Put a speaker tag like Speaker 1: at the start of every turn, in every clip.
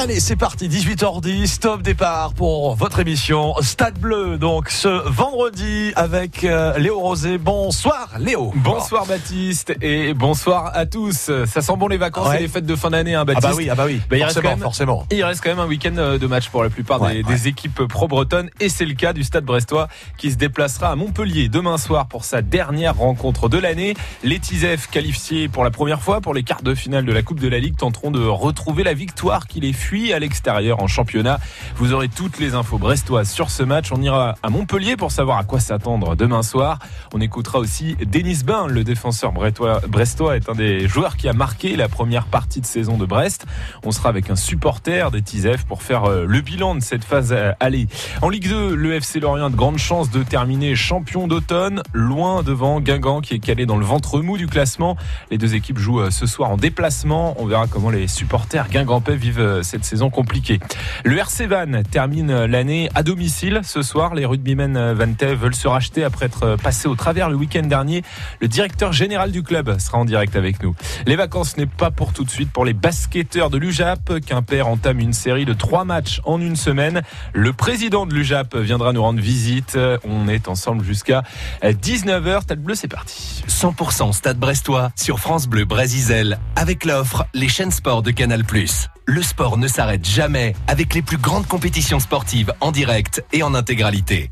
Speaker 1: Allez, c'est parti, 18h10, top départ pour votre émission Stade Bleu. Donc ce vendredi avec euh, Léo Rosé. Bonsoir Léo.
Speaker 2: Bonsoir Baptiste et bonsoir à tous. Ça sent bon les vacances
Speaker 1: Ouais.
Speaker 2: et les fêtes de fin d'année, hein,
Speaker 1: Ah
Speaker 2: Baptiste.
Speaker 1: bah oui, ah bah oui.
Speaker 2: Bah, il reste quand même-
Speaker 1: forcément.
Speaker 2: Il reste quand même un week-end euh, de match pour la plupart
Speaker 1: Ouais,
Speaker 2: des,
Speaker 1: ouais.
Speaker 2: des équipes pro-bretonnes et c'est le cas du Stade Brestois qui se déplacera à Montpellier demain soir pour sa dernière rencontre de l'année. Les Tizef qualifiés pour la première fois pour les quarts de finale de la Coupe de la Ligue tenteront de retrouver la victoire qui les fuit à l'extérieur en championnat. Vous aurez toutes les infos brestoises sur ce match. On ira à Montpellier pour savoir à quoi s'attendre demain soir. On écoutera aussi Denis Bain, le défenseur brestois, est un des joueurs qui a marqué la première partie de saison de Brest. On sera avec un supporter des Tizef pour faire euh, le bilan de cette phase euh, aller. En Ligue 2, le FC Lorient a de grandes chances de terminer champion d'automne, loin devant Guingamp qui est calé dans le ventre mou du classement. Les deux équipes jouent euh, ce soir en déplacement. On verra comment les supporters guingampais vivent euh, cette saison compliquée. Le RC Van termine l'année à domicile. Ce soir, les rugbymen vantais veulent se racheter après être passés au travers le week-end dernier. Le directeur général du club sera en direct avec nous. Les vacances n'est pas pour tout de suite pour les basketteurs de l'UJAP. Quimper entame une série de trois matchs en une semaine. Le président de l'UJAP viendra nous rendre visite. On est ensemble jusqu'à 19h. Stade Bleu, c'est parti.
Speaker 3: 100% Stade Brestois sur France Bleu Brésil avec l'offre Les chaînes sport de Canal+. Le sport ne s'arrête jamais avec les plus grandes compétitions sportives en direct et en intégralité.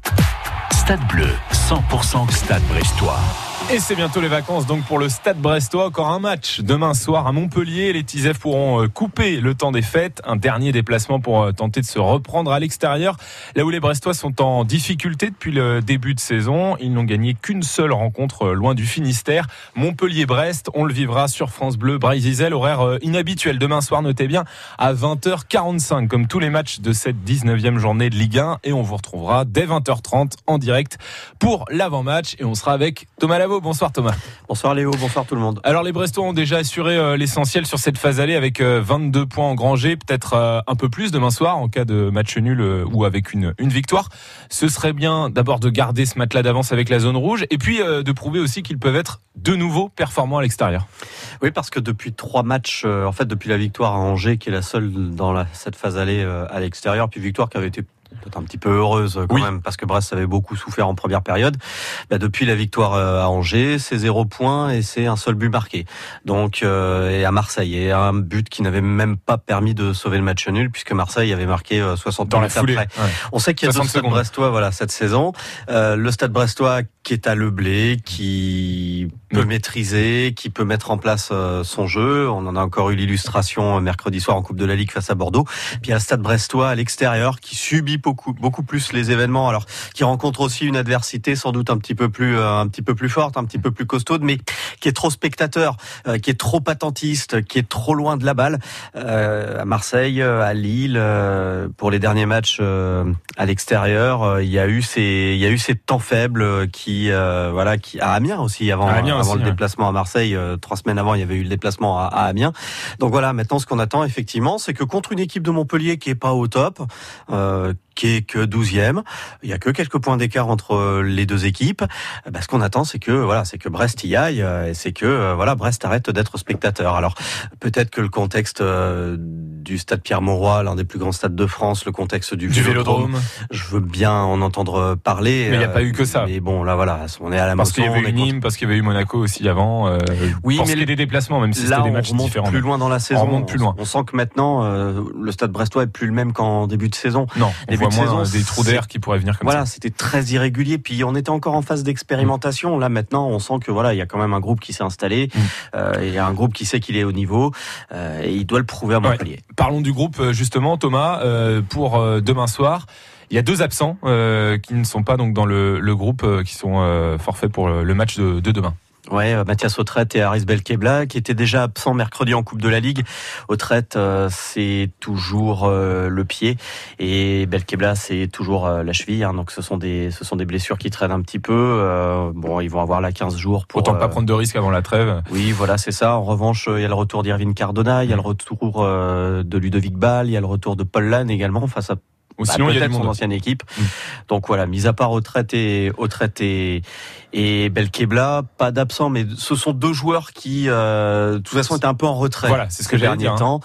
Speaker 3: Stade Bleu, 100% Stade Brestois.
Speaker 2: Et c'est bientôt les vacances donc pour le Stade Brestois. Encore un match demain soir à Montpellier. Les Tizef pourront euh, couper le temps des fêtes. Un dernier déplacement pour euh, tenter de se reprendre à l'extérieur. Là où les Brestois sont en difficulté depuis le début de saison. Ils n'ont gagné qu'une seule rencontre euh, loin du Finistère. Montpellier-Brest, on le vivra sur France Bleu. Brésil, horaire inhabituel. Demain soir, notez bien, à 20h45 comme tous les matchs de cette 19e journée de Ligue 1. Et on vous retrouvera dès 20h30 en direct pour l'avant-match. Et on sera avec Thomas Bonsoir Thomas.
Speaker 4: Bonsoir Léo, bonsoir tout le monde.
Speaker 2: Alors les Brestois ont déjà assuré euh, l'essentiel sur cette phase allée avec euh, 22 points engrangés, peut-être euh, un peu plus demain soir en cas de match nul euh, ou avec une, une victoire. Ce serait bien d'abord de garder ce matelas d'avance avec la zone rouge et puis euh, de prouver aussi qu'ils peuvent être de nouveau performants à l'extérieur.
Speaker 4: Oui, parce que depuis trois matchs, euh, en fait, depuis la victoire à Angers, qui est la seule dans la- cette phase allée euh, à l'extérieur, puis victoire qui avait été peut-être un petit peu heureuse euh, quand
Speaker 2: Oui.
Speaker 4: même, parce que Brest avait beaucoup souffert en première période. Bah, depuis la victoire euh, à Angers, c'est zéro point et c'est un seul but marqué. Donc, euh, et à Marseille, et un but qui n'avait même pas permis de sauver le match nul, puisque Marseille avait marqué euh, 60
Speaker 2: Dans la
Speaker 4: minutes après.
Speaker 2: Ouais.
Speaker 4: On sait qu'il y a
Speaker 2: 60
Speaker 4: deux stades brestois voilà, cette saison. Euh, le stade brestois qui est à Leblé, qui peut
Speaker 2: Oui.
Speaker 4: maîtriser, qui peut mettre en place euh, son jeu. On en a encore eu l'illustration euh, mercredi soir en Coupe de la Ligue face à Bordeaux. Puis il y a le stade brestois à l'extérieur qui subit beaucoup, beaucoup plus les événements. Alors qui rencontre aussi une adversité sans doute un petit peu plus, euh, un petit peu plus forte, un petit peu plus costaude, mais qui est trop spectateur, euh, qui est trop attentiste, qui est trop loin de la balle. Euh, à Marseille, euh, à Lille, euh, pour les derniers matchs euh, à l'extérieur, euh, il y a eu ces, il y a eu ces temps faibles qui, euh, voilà, qui à Amiens aussi avant,
Speaker 2: Amiens
Speaker 4: avant
Speaker 2: aussi,
Speaker 4: le
Speaker 2: ouais.
Speaker 4: déplacement à Marseille, euh, trois semaines avant, il y avait eu le déplacement à, à Amiens. Donc voilà, maintenant ce qu'on attend effectivement, c'est que contre une équipe de Montpellier qui est pas au top, euh, qui est que 12e, il y a que quelques points d'écart entre euh, les deux équipes. Ben, ce qu'on attend, c'est que voilà, c'est que Brest y aille, euh, et c'est que voilà, Brest arrête d'être spectateur. Alors peut-être que le contexte euh, du stade Pierre-Mauroy, l'un des plus grands stades de France, le contexte du,
Speaker 2: Du
Speaker 4: Vélodrome,
Speaker 2: Vélodrome.
Speaker 4: je veux bien en entendre parler.
Speaker 2: Mais il n'y a pas eu que ça.
Speaker 4: Mais bon, là voilà, on est à la
Speaker 2: Parce qu'il y avait
Speaker 4: on
Speaker 2: eu Nîmes, parce qu'il y avait eu Monaco aussi avant. Euh,
Speaker 4: Oui, mais
Speaker 2: est des déplacements, même si c'était des
Speaker 4: on
Speaker 2: matchs différents.
Speaker 4: plus loin dans la saison.
Speaker 2: remonte plus loin.
Speaker 4: On sent que maintenant, euh, le Stade Brestois est plus le même qu'en début de saison.
Speaker 2: Non, on
Speaker 4: Début
Speaker 2: voit
Speaker 4: de
Speaker 2: moins
Speaker 4: saison,
Speaker 2: des trous d'air qui pourraient venir comme
Speaker 4: voilà,
Speaker 2: ça.
Speaker 4: c'était très irrégulier. Puis on était encore en phase d'expérimentation. Là maintenant, on sent que voilà, il y a quand même un groupe qui s'est installé. Euh, il y a un groupe qui sait qu'il est au niveau euh, et il doit le prouver à
Speaker 2: Ouais.
Speaker 4: Montpellier.
Speaker 2: Parlons du groupe euh, justement, Thomas, euh, pour demain soir. Il y a deux absents qui ne sont pas donc dans le, le groupe, qui sont forfaits pour le, le match de, de demain.
Speaker 4: Ouais, euh, Mathias Autrette et Aris Belkebla qui étaient déjà absents mercredi en Coupe de la Ligue. Autrette, euh, c'est toujours euh, le pied et Belkebla, c'est toujours euh, la cheville. hein. donc ce sont des ce sont des blessures qui traînent un petit peu. Euh, bon, ils vont avoir là 15 jours pour
Speaker 2: Autant pas prendre de risques avant la trêve.
Speaker 4: Oui, voilà, c'est ça. En revanche, il y a le retour d'Irvine Cardona, il y a le retour euh, de Ludovic Ball, il y a le retour de Paul Lannes également face à
Speaker 2: Ou
Speaker 4: bah,
Speaker 2: sinon, il y a
Speaker 4: son ancienne équipe.
Speaker 2: Mm.
Speaker 4: Donc voilà, mis à part Autrette et Autrette et, Et Belkebla, pas d'absent, mais ce sont deux joueurs qui, euh, de toute façon, étaient un peu en retrait.
Speaker 2: Voilà, c'est ce que j'ai dit. Hein.
Speaker 4: Temps.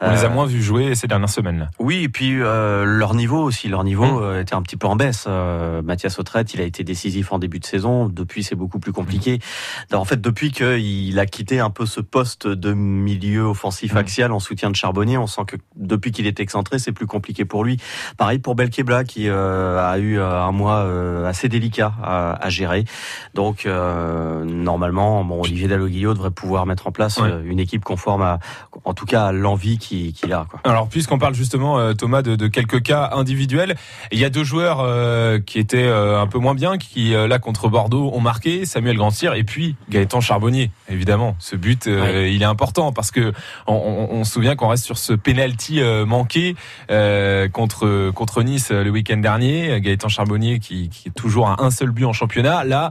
Speaker 2: On les a moins vus jouer ces dernières semaines. Là.
Speaker 4: Oui, et puis euh, leur niveau aussi, leur niveau mmh. était un petit peu en baisse. Euh, Mathias Autrette, il a été décisif en début de saison. Depuis, c'est beaucoup plus compliqué. Mmh. En fait, depuis qu'il a quitté un peu ce poste de milieu offensif mmh. axial en soutien de Charbonnier, on sent que depuis qu'il est excentré, c'est plus compliqué pour lui. Pareil pour Belkebla qui euh, a eu euh, un mois euh, assez délicat à, à gérer. Donc normalement, bon, Olivier Dalloglio devrait pouvoir mettre en place une équipe conforme à, en tout cas, à l'envie qu'il a. Quoi.
Speaker 2: Alors puisqu'on parle justement Thomas de, de, quelques cas individuels, il y a deux joueurs qui étaient un peu moins bien, qui là contre Bordeaux ont marqué, Samuel Grandsir et puis Gaëtan Charbonnier. Évidemment, ce but il est important parce que on, on se souvient qu'on reste sur ce penalty manqué contre contre Nice le week-end dernier. Gaëtan Charbonnier qui, qui est toujours à un seul but en championnat. Là,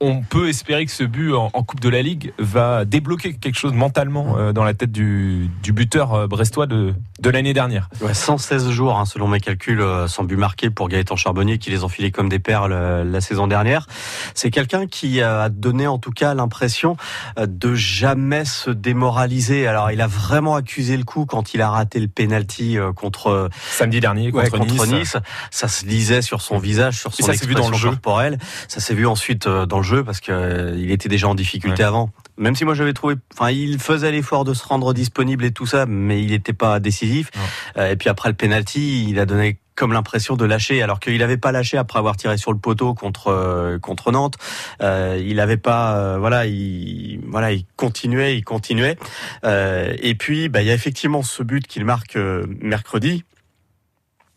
Speaker 2: on peut espérer que ce but en, Coupe de la Ligue va débloquer quelque chose mentalement euh, dans la tête du, buteur euh, brestois de, de l'année dernière.
Speaker 4: Ouais, 116 jours, hein, selon mes calculs, euh, sans but marqué pour Gaëtan Charbonnier qui les enfilait comme des perles la saison dernière. C'est quelqu'un qui a donné en tout cas l'impression de jamais se démoraliser. Alors il a vraiment accusé le coup quand il a raté le penalty contre
Speaker 2: samedi dernier contre,
Speaker 4: nice. Ça se lisait sur son visage, sur son expression vu dans le jeu. corporelle. Ça s'est vu ensuite dans le jeu parce que euh, il était déjà en difficulté avant. Même si moi j'avais trouvé, enfin, il faisait l'effort de se rendre disponible et tout ça, mais il n'était pas décisif. Euh, et puis après le penalty, il a donné comme l'impression de lâcher, alors qu'il n'avait pas lâché après avoir tiré sur le poteau contre euh, contre Nantes. il n'avait pas, voilà, il voilà, il continuait, il continuait. et puis, bah, il y a effectivement ce but qu'il marque mercredi.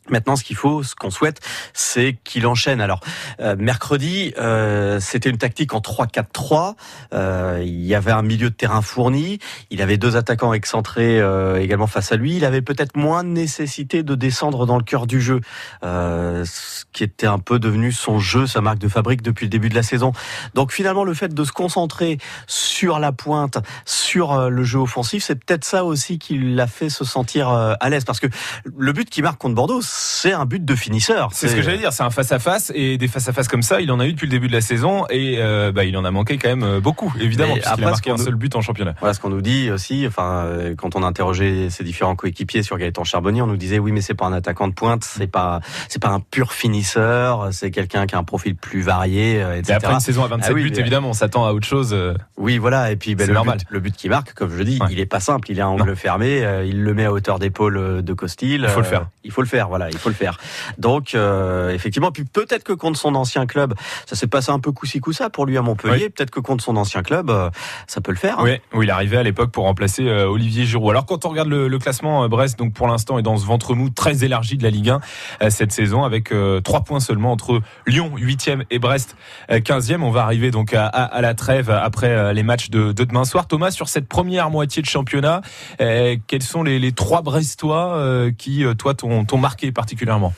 Speaker 4: Maintenant, ce qu'il faut, ce qu'on souhaite, c'est qu'il enchaîne. Alors, euh, mercredi, euh, c'était une tactique en 3-4-3. Euh, il y avait un milieu de terrain fourni. Il avait deux attaquants excentrés également face à lui. Il avait peut-être moins de nécessité de descendre dans le cœur du jeu, ce qui était un peu devenu son jeu, sa marque de fabrique depuis le début de la saison. Donc, finalement, le fait de se concentrer sur la pointe, sur le jeu offensif, c'est peut-être ça aussi qui l'a fait se sentir à l'aise. Parce que le but qui marque contre Bordeaux, c'est un but de finisseur.
Speaker 2: C'est ce que j'allais dire, c'est un face-à-face et des face-à-face comme ça, il en a eu depuis le début de la saison et euh, bah, il en a manqué quand même euh, beaucoup, évidemment, puisqu'il a marqué un seul but en championnat.
Speaker 4: Voilà ce qu'on nous dit aussi, enfin, euh, quand on a interrogé ses différents coéquipiers sur Gaëtan Charbonnier, on nous disait oui, mais c'est pas un attaquant de pointe, c'est pas, c'est pas un pur finisseur, c'est quelqu'un qui a un profil plus varié, etc. Et
Speaker 2: après une saison à 27 ah buts, évidemment, on s'attend à autre chose.
Speaker 4: Oui, voilà, et puis ben, le, normal. But, le but qui marque, comme je dis, il est pas simple, il est à angle fermé, il le met à hauteur d'épaule de Costil.
Speaker 2: Il faut le faire.
Speaker 4: Il faut le faire, voilà il faut le faire. Donc euh, effectivement, puis peut-être que contre son ancien club, ça s'est passé un peu coussi coussa pour lui à Montpellier. Peut-être que contre son ancien club, euh, ça peut le faire.
Speaker 2: Hein. Oui, où il arrivait à l'époque pour remplacer euh, Olivier Giroud. Alors quand on regarde le, classement, Brest, donc pour l'instant est dans ce ventre mou très élargi de la Ligue 1 cette saison, avec trois points seulement entre Lyon 8e et Brest 15e. On va arriver donc à, la trêve après les matchs de, demain soir. Thomas, sur cette première moitié de championnat, quels sont les, trois Brestois qui, toi, t'ont marqué? Particulièrement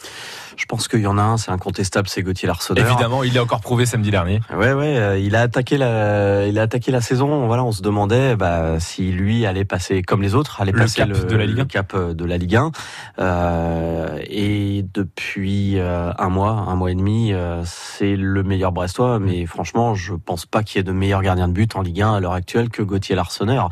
Speaker 4: je pense qu'il y en a un, c'est incontestable, c'est Gauthier Larsonneur.
Speaker 2: Évidemment, il est encore prouvé samedi dernier.
Speaker 4: Ouais, ouais, euh, il a attaqué la, il a attaqué la saison. Voilà, on se demandait bah, si lui allait passer comme les autres, allait passer
Speaker 2: cap le, de la Ligue 1.
Speaker 4: cap euh, de la Ligue 1. Euh, et depuis euh, un mois, un mois et demi, c'est le meilleur Brestois. Mais franchement, je pense pas qu'il y ait de meilleur gardien de but en Ligue 1 à l'heure actuelle que Gauthier Larsonneur.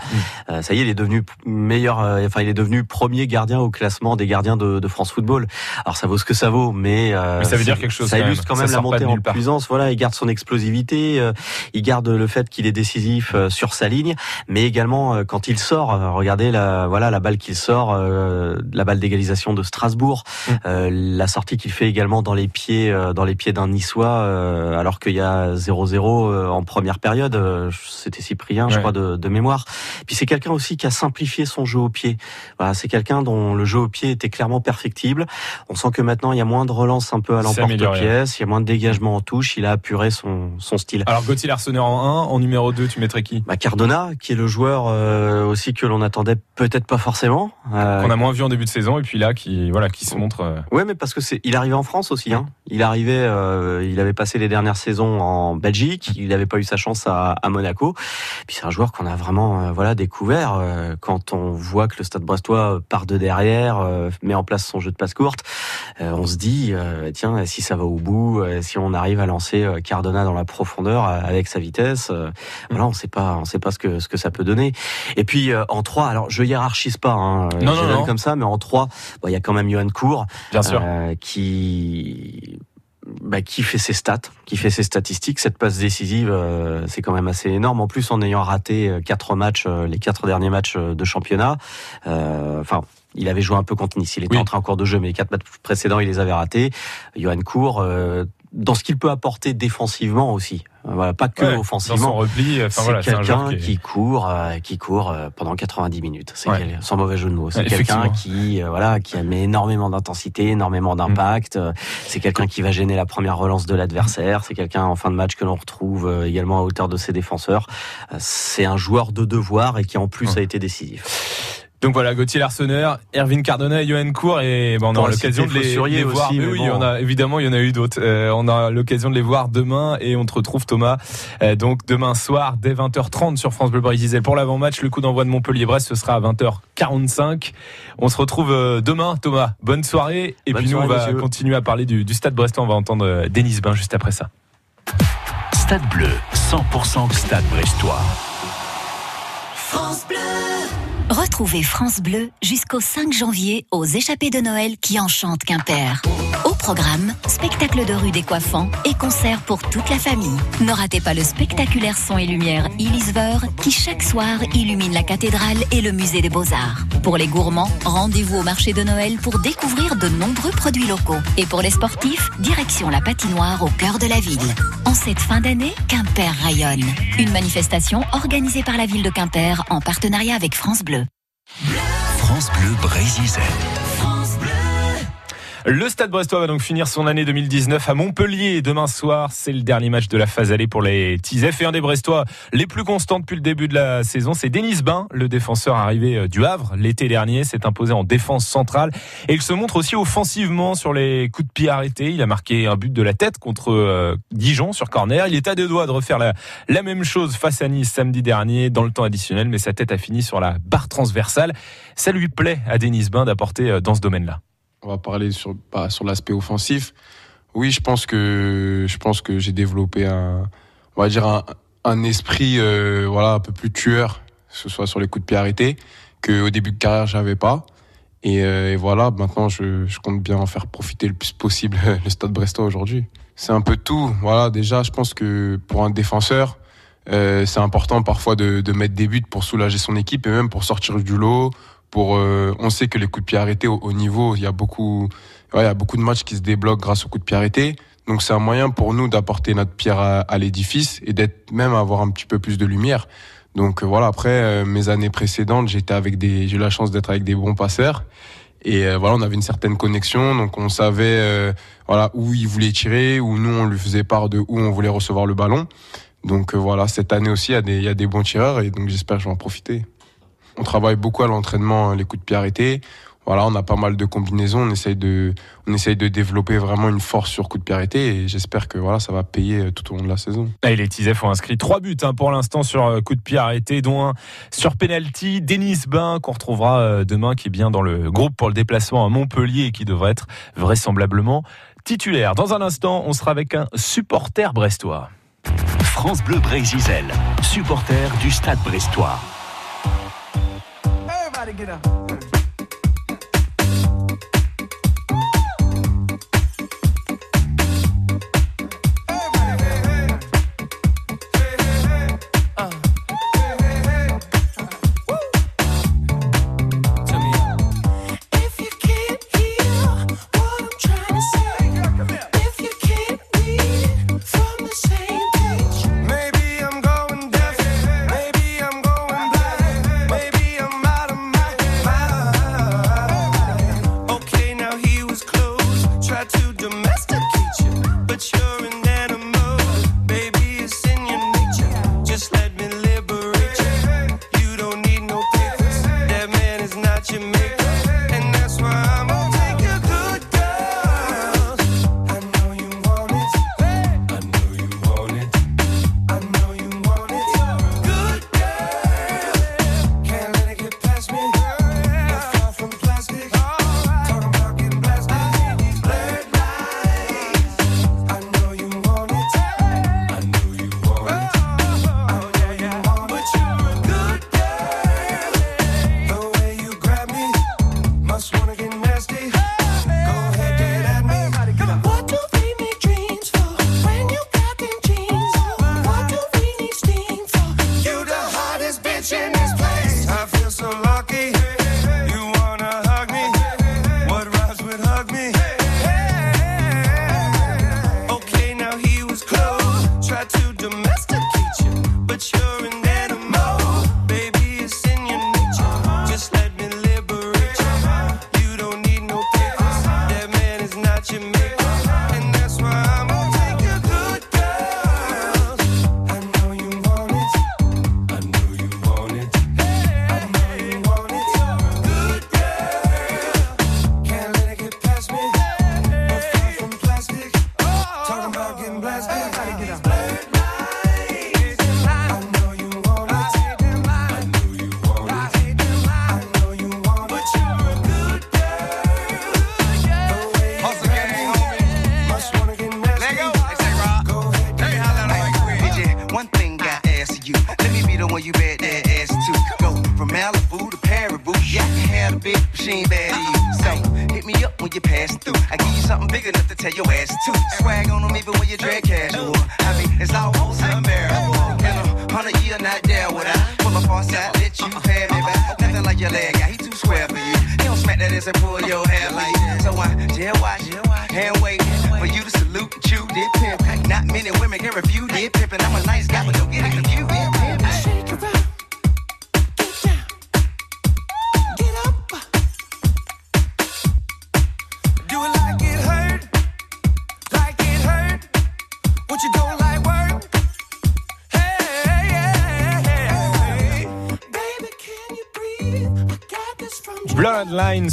Speaker 4: Mm. ça y est, il est devenu meilleur. enfin, il est devenu premier gardien au classement des gardiens de, de France Football. Alors ça vaut ce que ça vaut mais,
Speaker 2: euh, ça veut dire quelque chose.
Speaker 4: Ça illustre quand même, la montée en puissance. Voilà, il garde son explosivité, euh, il garde le fait qu'il est décisif euh, sur sa ligne, mais également quand il sort. regardez la voilà la balle qu'il sort, la balle d'égalisation de Strasbourg, mm. la sortie qu'il fait également dans les pieds dans les pieds d'un Niçois, alors qu'il y a 0-0 en première période. C'était Cyprien, je crois, de, de mémoire. Puis c'est quelqu'un aussi qui a simplifié son jeu au pied. Voilà, c'est quelqu'un dont le jeu au pied était clairement perfectible. On sent que maintenant il y a moins de relance un peu à l'emporte-pièce, il y a moins de dégagement en touche, il a apuré son, son style.
Speaker 2: Alors Gauthier Larsonneur en 1, en numéro 2, tu mettrais qui?
Speaker 4: Bah, Cardona, qui est le joueur euh, aussi que l'on attendait peut-être pas forcément.
Speaker 2: Euh, Qu'on a moins vu en début de saison et puis là qui voilà qui se montre. Euh...
Speaker 4: Ouais, mais parce que c'est il arrive en France aussi. Hein. Il arrivait, euh, il avait passé les dernières saisons en Belgique, il n'avait pas eu sa chance à, à Monaco. Puis c'est un joueur qu'on a vraiment euh, voilà découvert quand on voit que le Stade Brestois part de derrière, met en place son jeu de passe courte. on se dit tiens si ça va au bout, si on arrive à lancer Cardona dans la profondeur avec sa vitesse, voilà on sait pas on sait pas ce que ce que ça peut donner. Et puis en 3, alors je hiérarchise pas, hein,
Speaker 2: non, non, non.
Speaker 4: comme ça, mais en 3, il y a quand même Johan Cour,
Speaker 2: bien sûr,
Speaker 4: qui bah, qui fait ses stats, qui fait ses statistiques. Cette passe décisive, euh, c'est quand même assez énorme. En plus, en ayant raté euh, quatre matchs, euh, les quatre derniers matchs de championnat. Enfin, il avait joué un peu contre Nice. Il était entré en cours de jeu, mais les quatre matchs précédents, il les avait ratés. Johan Cour, dans ce qu'il peut apporter défensivement aussi. Voilà, pas que offensivement.
Speaker 2: repli,
Speaker 4: c'est quelqu'un qui... court, euh, qui court euh, pendant 90 minutes. C'est sans mauvais jeu de mots. C'est quelqu'un qui, euh, voilà, qui met énormément d'intensité, énormément d'impact. Mm. C'est quelqu'un qui va gêner la première relance de l'adversaire. C'est quelqu'un en fin de match que l'on retrouve également à hauteur de ses défenseurs. C'est un joueur de devoir et qui en plus a été décisif.
Speaker 2: Donc voilà, Gauthier Larsonneur, Erwin Cardona et Johan Cour et bon, on a l'occasion de les, voir. oui, il y en a évidemment, il y en a eu d'autres. Euh, on a l'occasion de les voir demain et on te retrouve Thomas. Euh, donc demain soir dès 20h30 sur France Bleu Brésil pour l'avant-match. Le coup d'envoi de Montpellier-Brest ce sera à 20h45. On se retrouve euh, demain, Thomas. Bonne soirée et puis nous on va continuer à parler du, du Stade Brestois. On va entendre Denis Bain juste après ça.
Speaker 3: Stade Bleu, 100% Stade Brestois.
Speaker 5: France Bleu. Retrouvez France Bleu jusqu'au 5 janvier aux échappées de Noël qui enchantent Quimper. Au programme, spectacle de rue des coiffants et concerts pour toute la famille. Ne ratez pas le spectaculaire son et lumière Elisver qui chaque soir illumine la cathédrale et le musée des beaux-arts. Pour les gourmands, rendez-vous au marché de Noël pour découvrir de nombreux produits locaux. Et pour les sportifs, direction la patinoire au cœur de la ville. En cette fin d'année, Quimper rayonne. Une manifestation organisée par la ville de Quimper en partenariat avec France Bleu.
Speaker 3: France Bleu Brésil.
Speaker 2: Le Stade Brestois va donc finir son année 2019 à Montpellier. Demain soir, c'est le dernier match de la phase allée pour les Tizef. Et un des Brestois les plus constants depuis le début de la saison, c'est Denis Bain, le défenseur arrivé euh, du Havre l'été dernier, s'est imposé en défense centrale. Et il se montre aussi offensivement sur les coups de pied arrêtés. Il a marqué un but de la tête contre euh, Dijon sur corner. Il est à deux doigts de refaire la, la même chose face à Nice samedi dernier dans le temps additionnel, mais sa tête a fini sur la barre transversale. Ça lui plaît à Denis Bain d'apporter euh, dans ce domaine-là
Speaker 6: on va parler sur pas sur l'aspect offensif. Oui, je pense que je pense que j'ai développé un on va dire un, un esprit euh, voilà un peu plus tueur, que ce soit sur les coups de pied arrêtés que au début de carrière j'avais pas. Et, euh, et, voilà, maintenant je, je, compte bien en faire profiter le plus possible le Stade Brestois aujourd'hui. C'est un peu tout. Voilà, déjà je pense que pour un défenseur, euh, c'est important parfois de, de mettre des buts pour soulager son équipe et même pour sortir du lot, pour, euh, on sait que les coups de pied arrêtés au, niveau, il y a beaucoup, il y a beaucoup de matchs qui se débloquent grâce aux coups de pied arrêtés. Donc c'est un moyen pour nous d'apporter notre pierre à, l'édifice et d'être même avoir un petit peu plus de lumière. Donc euh, voilà. Après euh, mes années précédentes, j'étais avec des, j'ai eu la chance d'être avec des bons passeurs. Et voilà, on avait une certaine connexion, donc on savait voilà où il voulait tirer, où nous on lui faisait part de où on voulait recevoir le ballon. Donc voilà, cette année aussi, il y a des, il y a des bons tireurs et donc j'espère que je vais en profiter. On travaille beaucoup à l'entraînement, les coups de pied arrêtés. Voilà, on a pas mal de combinaisons. On essaye de, on essaye de développer vraiment une force sur coup de pied arrêté et j'espère que voilà, ça va payer euh, tout au long de la saison.
Speaker 2: Et les Tizef ont inscrit trois buts hein, pour l'instant sur euh, coup de pied arrêté, dont un sur penalty. Denis Bain qu'on retrouvera euh, demain, qui est bien dans le groupe pour le déplacement à Montpellier et qui devrait être vraisemblablement titulaire. Dans un instant, on sera avec un supporter brestois.
Speaker 3: France Bleu Brésil, supporter du Stade Brestois. gotta get
Speaker 7: a.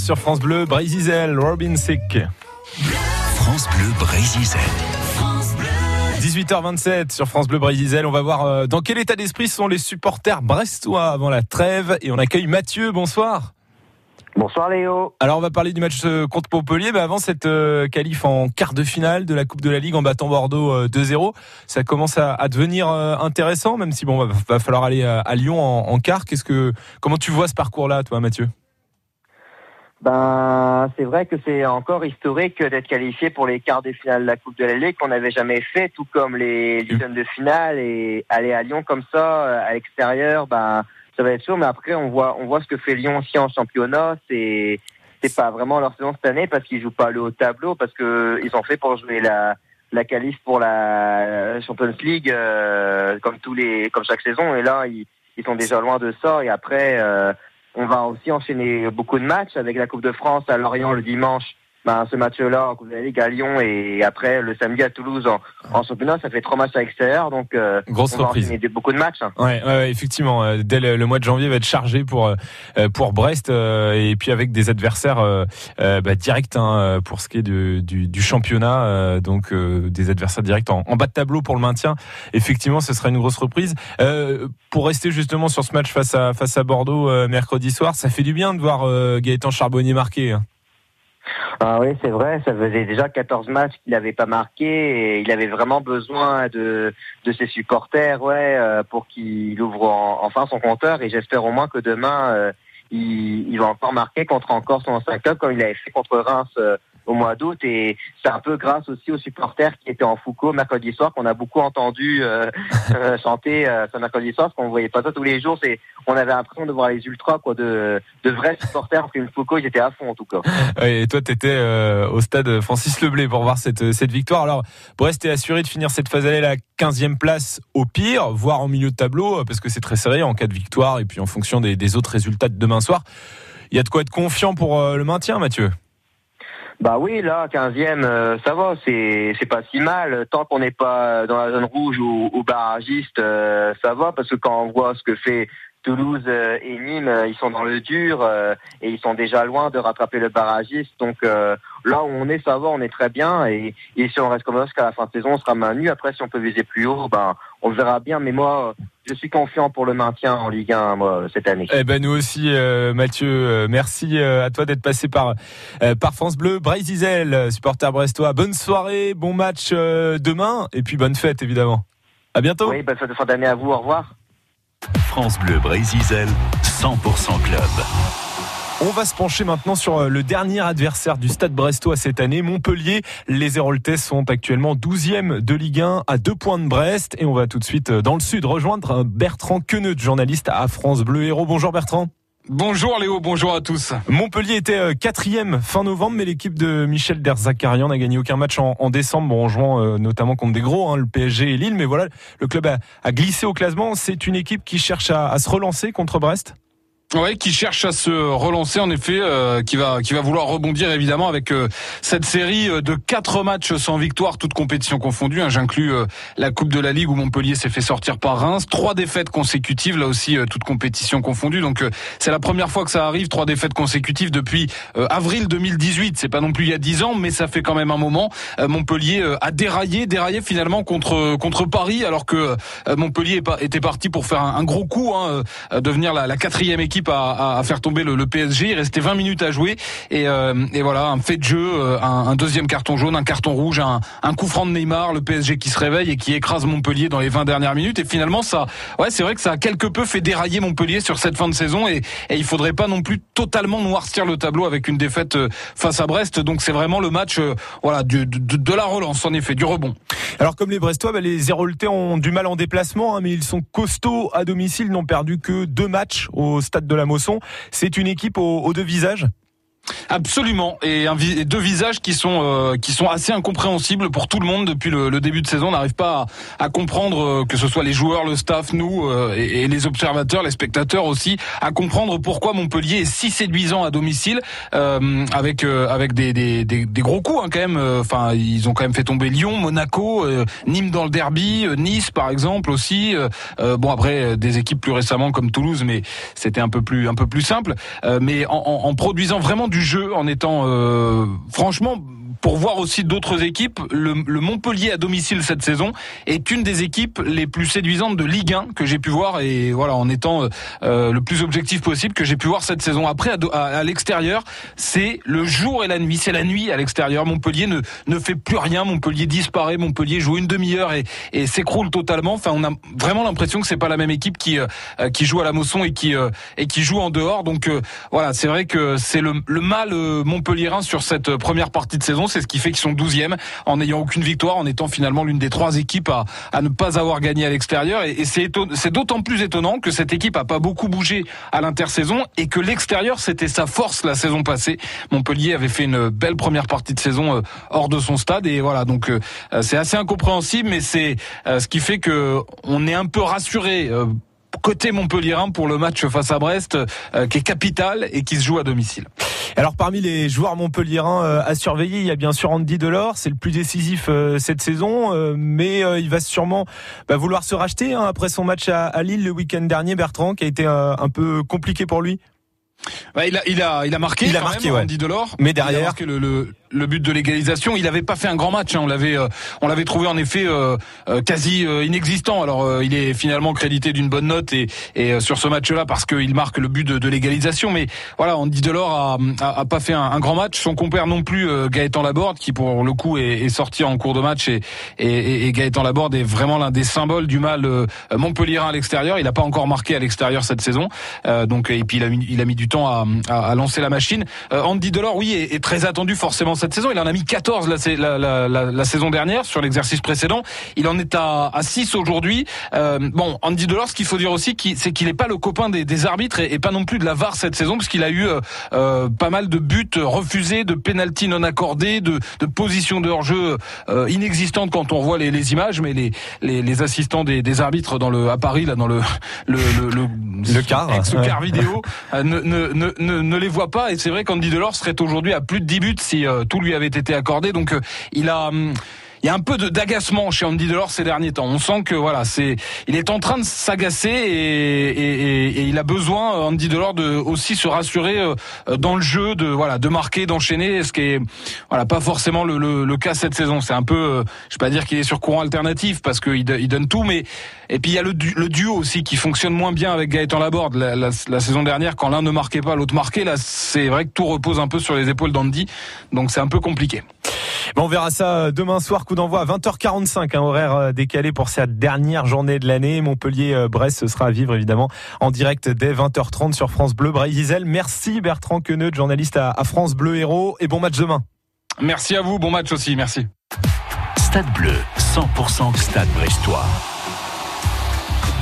Speaker 2: sur France Bleu, Brésil, Robin Sick.
Speaker 3: France Bleu Brésil.
Speaker 2: 18h27 sur France Bleu Brésil. On va voir euh, dans quel état d'esprit sont les supporters brestois avant la trêve. Et on accueille Mathieu. Bonsoir.
Speaker 8: Bonsoir Léo.
Speaker 2: Alors on va parler du match euh, contre Montpellier, mais avant cette euh, qualif en quart de finale de la Coupe de la Ligue en battant Bordeaux euh, 2-0, ça commence à, devenir intéressant, même si bon va, falloir aller à, Lyon en, en quart. Qu'est-ce que comment tu vois ce parcours-là, toi, Mathieu?
Speaker 8: Ben, c'est vrai que c'est encore historique d'être qualifié pour les quarts de finale de la Coupe de la Ligue qu'on n'avait jamais fait, tout comme les huitièmes de finale et aller à Lyon comme ça euh, à l'extérieur, ben ça va être sûr. Mais après, on voit, on voit ce que fait Lyon aussi en championnat. C'est, c'est pas vraiment leur saison cette année parce qu'ils jouent pas le haut tableau parce que ils ont fait pour jouer la la qualif pour la Champions League euh, comme tous les, comme chaque saison. Et là, ils, ils sont déjà loin de ça. Et après. euh, on va aussi enchaîner beaucoup de matchs avec la Coupe de France à Lorient le dimanche. Ben, ce match-là en Coupe de la Ligue à Lyon et après le samedi à Toulouse en, en championnat, ça fait trois matchs à l'extérieur, donc euh,
Speaker 2: Grosse
Speaker 8: on va
Speaker 2: reprise.
Speaker 8: des- beaucoup de matchs. hein.
Speaker 2: Ouais, ouais, effectivement. euh, Dès le, le mois de janvier va être chargé pour euh, pour Brest euh, et puis avec des adversaires euh, euh, bah, directs hein, euh, pour ce qui est du, du, du championnat, euh, donc euh, des adversaires directs en, en bas de tableau pour le maintien. Effectivement, ce sera une grosse reprise. Euh, pour rester justement sur ce match face à face à Bordeaux euh, mercredi soir, ça fait du bien de voir euh, Gaëtan Charbonnier marquer. hein.
Speaker 8: Ah oui, c'est vrai, ça faisait déjà 14 matchs qu'il n'avait pas marqué et il avait vraiment besoin de, de ses supporters ouais, euh, pour qu'il ouvre en- enfin son compteur et j'espère au moins que demain euh, il, va encore marquer contre encore son ancien club comme il avait fait contre Reims euh, au mois d'août et c'est un peu grâce aussi aux supporters qui étaient en Foucault mercredi soir qu'on a beaucoup entendu euh, euh, chanter euh, ce mercredi soir parce qu'on voyait pas ça tous les jours c'est on avait l'impression de voir les ultras quoi de, de vrais supporters qu'une Foucault étaient à fond en tout cas
Speaker 2: Et toi, tu étais au stade Francis Leblé pour voir cette, cette victoire. Alors, Brest est assuré de finir cette phase aller à la 15e place au pire, voire en milieu de tableau, parce que c'est très serré en cas de victoire et puis en fonction des, des autres résultats de demain soir. Il y a de quoi être confiant pour le maintien, Mathieu.
Speaker 8: Bah oui, là, 15e, euh, ça va, c'est c'est pas si mal. Tant qu'on n'est pas dans la zone rouge ou, ou barragiste, euh, ça va, parce que quand on voit ce que fait Toulouse euh, et Nîmes, euh, ils sont dans le dur euh, et ils sont déjà loin de rattraper le barragiste. Donc là où on est, ça va, on est très bien. Et, et si on reste comme ça jusqu'à la fin de saison, on sera maintenu. Après, si on peut viser plus haut, ben on verra bien. Mais moi, je suis confiant pour le maintien en Ligue 1 moi, cette année.
Speaker 2: Eh ben nous aussi, euh, Mathieu. merci à toi d'être passé par euh, par France Bleu, Brésil, supporter brestois. Bonne soirée, bon match euh, demain et puis bonne fête évidemment. À bientôt.
Speaker 8: Oui, bonne fin d'année à vous. Au revoir.
Speaker 3: France Bleu Brésil, 100% club.
Speaker 2: On va se pencher maintenant sur euh, le dernier adversaire du Stade Brestois cette année, Montpellier. Les Héroltais sont actuellement 12e de Ligue 1 à deux points de Brest. Et on va tout de suite euh, dans le sud rejoindre Bertrand Queneut, journaliste à France Bleu Héros. Bonjour Bertrand.
Speaker 9: Bonjour Léo, bonjour à tous.
Speaker 2: Montpellier était euh, quatrième fin novembre, mais l'équipe de Michel Derzakarian n'a gagné aucun match en, décembre, en jouant euh, notamment contre des gros, hein, le PSG et Lille. Mais voilà, le club a, glissé au classement. C'est une équipe qui cherche à se relancer contre Brest?
Speaker 9: Ouais, qui cherche à se relancer en effet, euh, qui va qui va vouloir rebondir évidemment avec euh, cette série euh, de quatre matchs sans victoire, toutes compétitions confondues. Hein, J'inclus euh, la Coupe de la Ligue où Montpellier s'est fait sortir par Reims, trois défaites consécutives, là aussi euh, toutes compétitions confondues. Donc euh, c'est la première fois que ça arrive, trois défaites consécutives depuis avril 2018. C'est pas non plus il y a dix ans, mais ça fait quand même un moment. Montpellier a déraillé, déraillé finalement contre contre Paris, alors que Montpellier était parti pour faire un, gros coup, hein, devenir la quatrième équipe à, faire tomber le, PSG. Il restait 20 minutes à jouer et, et voilà un fait de jeu, un, un, deuxième carton jaune, un carton rouge, un, coup franc de Neymar, le PSG qui se réveille et qui écrase Montpellier dans les 20 dernières minutes. Et finalement, ça, ouais, c'est vrai que ça a quelque peu fait dérailler Montpellier sur cette fin de saison et, et il faudrait pas non plus totalement noircir le tableau avec une défaite face à Brest. Donc c'est vraiment le match, voilà, de, la relance en effet, du rebond.
Speaker 2: Alors comme les Brestois, bah, les Héroltais ont du mal en déplacement, hein, mais ils sont costauds à domicile, n'ont perdu que deux matchs au stade de la Mosson. C'est une équipe aux, aux deux visages?
Speaker 9: Absolument, et, deux visages qui sont euh, qui sont assez incompréhensibles pour tout le monde depuis le, le début de saison. On n'arrive pas à, à comprendre euh, que ce soit les joueurs, le staff, nous euh, et, et, les observateurs, les spectateurs aussi, à comprendre pourquoi Montpellier est si séduisant à domicile, euh, avec avec des, des, des, des, gros coups hein, quand même. Enfin, ils ont quand même fait tomber Lyon, Monaco, Nîmes dans le derby, Nice par exemple aussi. bon après des équipes plus récemment comme Toulouse, mais c'était un peu plus un peu plus simple. mais en, en, en produisant vraiment du jeu en étant euh, franchement pour voir aussi d'autres équipes, le, le, Montpellier à domicile cette saison est une des équipes les plus séduisantes de Ligue 1 que j'ai pu voir et voilà en étant euh, le plus objectif possible que j'ai pu voir cette saison. Après à, à, à l'extérieur, c'est le jour et la nuit, c'est la nuit à l'extérieur. Montpellier ne ne fait plus rien, Montpellier disparaît, Montpellier joue une demi-heure et, et s'écroule totalement. Enfin, on a vraiment l'impression que c'est pas la même équipe qui euh, qui joue à la Mosson et qui euh, et qui joue en dehors. Donc euh, voilà, c'est vrai que c'est le, le mal montpelliérain sur cette première partie de saison c'est ce qui fait qu'ils sont 12e en n'ayant aucune victoire, en étant finalement l'une des trois équipes à, ne pas avoir gagné à l'extérieur. Et, c'est d'autant plus étonnant que cette équipe a pas beaucoup bougé à l'intersaison et que l'extérieur c'était sa force la saison passée. Montpellier avait fait une belle première partie de saison euh, hors de son stade et voilà donc euh, c'est assez incompréhensible, mais c'est euh, ce qui fait que on est un peu rassuré côté Montpellierin pour le match face à Brest, euh, qui est capital et qui se joue à domicile.
Speaker 2: Alors parmi les joueurs montpelliérains euh, à surveiller, il y a bien sûr Andy Delors, c'est le plus décisif euh, cette saison, mais il va sûrement bah, vouloir se racheter hein, après son match à, à Lille le week-end dernier, Bertrand, qui a été un peu compliqué pour lui.
Speaker 9: Ouais, il a, il a, il a marqué.
Speaker 2: Il a marqué,
Speaker 9: même,
Speaker 2: ouais.
Speaker 9: Andy Delors.
Speaker 2: Mais derrière,
Speaker 9: le, le, le but de l'égalisation. Il n'avait pas fait un grand match. Hein. On l'avait, euh, on l'avait trouvé en effet euh, euh, quasi inexistant. Alors il est finalement crédité d'une bonne note et, et sur ce match-là parce qu'il marque le but de, de l'égalisation. Mais voilà, Andy Delors a, a, a pas fait un, un, grand match. Son compère non plus, Gaëtan Laborde, qui pour le coup est, est sorti en cours de match et, et, et Gaëtan Laborde est vraiment l'un des symboles du mal montpelliérain à l'extérieur. Il n'a pas encore marqué à l'extérieur cette saison. donc et puis il a, mis, il a mis du temps à, à, à lancer la machine. Andy Delors, oui, est, est très attendu forcément cette saison. Il en a mis 14 la, la, la, la saison dernière sur l'exercice précédent. Il en est à, à 6 aujourd'hui. Euh, bon, Andy Delors, ce qu'il faut dire aussi, c'est qu'il n'est pas le copain des, des arbitres et, et, pas non plus de la VAR cette saison, parce qu'il a eu euh, euh, pas mal de buts refusés, de pénalty non accordés, de, de positions de hors-jeu euh, inexistantes quand on voit les, les images, mais les, les, les assistants des, des, arbitres dans le à Paris là dans le le le, le,
Speaker 2: le car,
Speaker 9: ce car vidéo euh, ne, ne, ne, ne, les voit pas et c'est vrai qu'Andy Delors serait aujourd'hui à plus de 10 buts si euh, tout lui avait été accordé. Donc euh, il a hum, il y a un peu d'agacement chez Andy Delors ces derniers temps. On sent que voilà, c'est il est en train de s'agacer et, et, et, il a besoin Andy Delors de aussi se rassurer dans le jeu, de voilà, de marquer, d'enchaîner, ce qui est voilà pas forcément le, le, le cas cette saison. C'est un peu, je vais pas dire qu'il est sur courant alternatif parce qu'il il donne tout, mais et puis il y a le, le, duo aussi qui fonctionne moins bien avec Gaëtan Laborde. La, la, la saison dernière, quand l'un ne marquait pas, l'autre marquait. Là, c'est vrai que tout repose un peu sur les épaules d'Andy, donc c'est un peu compliqué.
Speaker 2: Bon, on verra ça demain soir, coup d'envoi à 20h45, un horaire décalé pour cette dernière journée de l'année. Montpellier-Brest, ce sera à vivre évidemment en direct dès 20h30 sur France Bleu Brésil. Merci Bertrand Queneut, journaliste à, à France Bleu Héros, et bon match demain.
Speaker 9: Merci à vous, bon match aussi, merci.
Speaker 3: Stade Bleu, 100% Stade Brestois.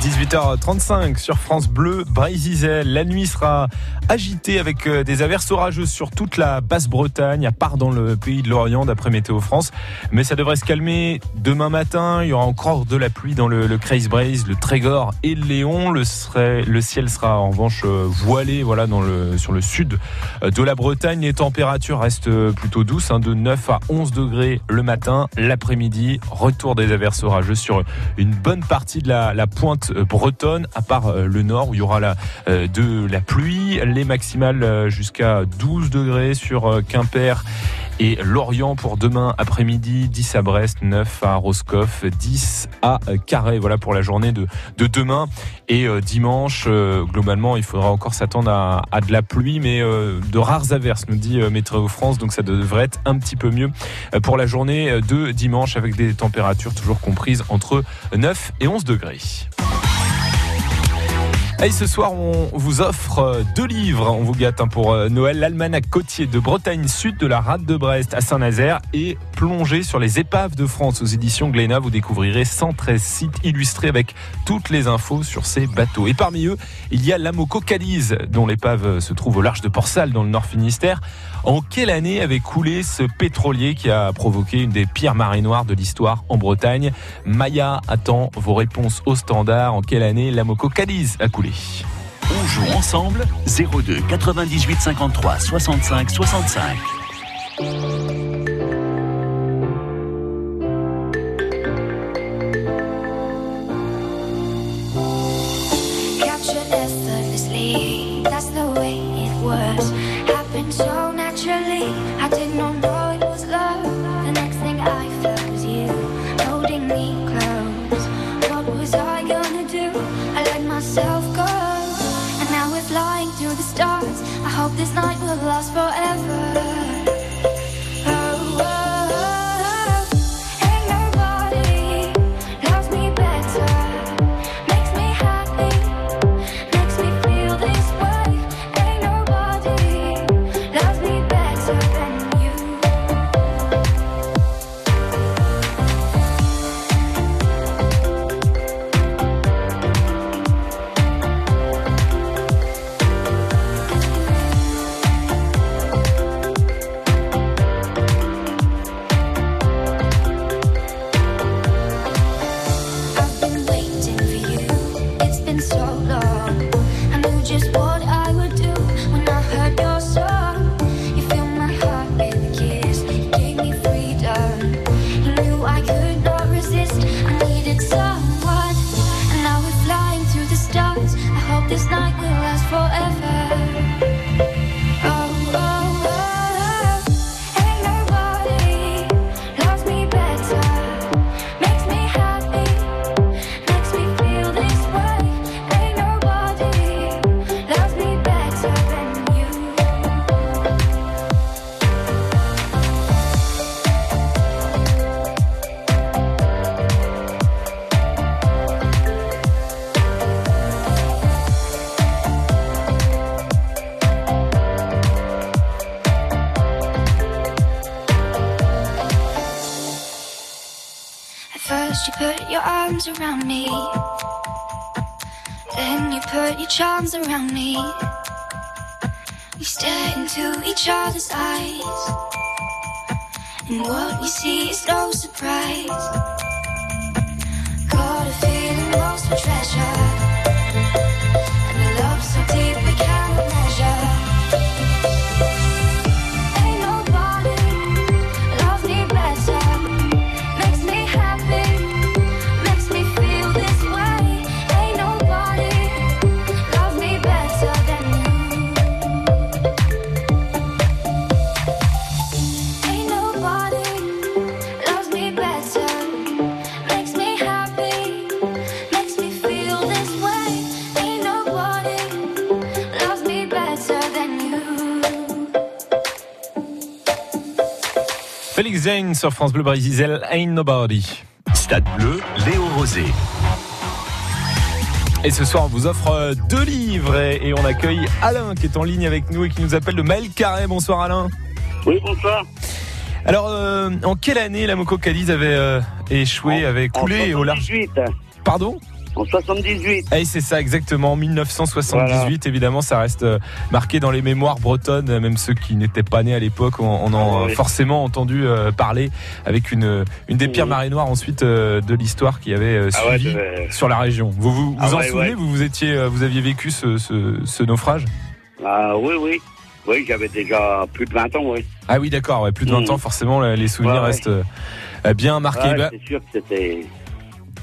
Speaker 2: 18h35 sur France Bleu, Brésil. La nuit sera agitée avec des averses orageuses sur toute la Basse-Bretagne, à part dans le pays de l'Orient, d'après Météo France. Mais ça devrait se calmer demain matin. Il y aura encore de la pluie dans le, le Creuse Braise, le Trégor et le Léon. Le, ciel sera en revanche voilé voilà, sur le sud de la Bretagne. Les températures restent plutôt douces, hein, de 9 à 11 degrés le matin. L'après-midi, retour des averses orageuses sur une bonne partie de la, la pointe euh, bretonne, à part euh, le nord où il y aura euh, de la pluie. Les maximales euh, jusqu'à 12 degrés sur euh, Quimper et Lorient pour demain après-midi, 10 à Brest, 9 à Roscoff, 10 à euh, Carré. Voilà pour la journée de, de demain. Et euh, dimanche, euh, globalement, il faudra encore s'attendre à, à de la pluie, mais euh, de rares averses, nous dit euh, Météo France. Donc ça devrait être un petit peu mieux euh, pour la journée euh, de dimanche avec des températures toujours comprises entre 9 et 11 degrés. Et ce soir, on vous offre euh, deux livres. On vous gâte hein, pour euh, Noël. L'almanach côtier de Bretagne Sud de la rade de Brest à Saint-Nazaire et plongé sur les épaves de France aux éditions Glénat. Vous découvrirez 113 sites illustrés avec toutes les infos sur ces bateaux. Et parmi eux, il y a l'Amoco Cadiz, dont l'épave se trouve au large de Port-Salle dans le Nord Finistère. En quelle année avait coulé ce pétrolier qui a provoqué une des pires marées noires de l'histoire en Bretagne? Maya attend vos réponses au standard. En quelle année l'Amoco Cadiz a coulé?
Speaker 10: On joue ensemble 02 98 53 65 65.
Speaker 2: Sur France Bleu Brésil, Ain't Nobody.
Speaker 10: Stade bleu, Léo Rosé.
Speaker 2: Et ce soir, on vous offre euh, deux livres et, et on accueille Alain qui est en ligne avec nous et qui nous appelle de Maël Carré. Bonsoir Alain.
Speaker 11: Oui, bonsoir.
Speaker 2: Alors, euh, en quelle année la Moco Cadiz avait euh, échoué, avait coulé
Speaker 11: en
Speaker 2: au large
Speaker 11: 78.
Speaker 2: Pardon?
Speaker 11: En 78.
Speaker 2: Eh, c'est ça exactement, 1978 évidemment, ça reste euh, marqué dans les mémoires bretonnes, euh, même ceux qui n'étaient pas nés à l'époque, on, en
Speaker 11: Ah
Speaker 2: a
Speaker 11: oui.
Speaker 2: forcément entendu euh, parler avec une, une des pires marées noires ensuite euh, de l'histoire qui avait euh,
Speaker 11: Ah ouais,
Speaker 2: suivi sur la région. Vous vous, vous
Speaker 11: Ah
Speaker 2: en
Speaker 11: ouais,
Speaker 2: souvenez?
Speaker 11: ouais.
Speaker 2: Vous vous étiez, euh, vous aviez vécu ce, ce, ce naufrage?
Speaker 11: Ah oui, oui. Oui, j'avais déjà plus de 20 ans, oui.
Speaker 2: Ah oui, d'accord, ouais, plus de 20
Speaker 11: Mhm.
Speaker 2: ans, forcément, les souvenirs restent euh, bien marqués. Bah,
Speaker 11: c'est sûr que c'était.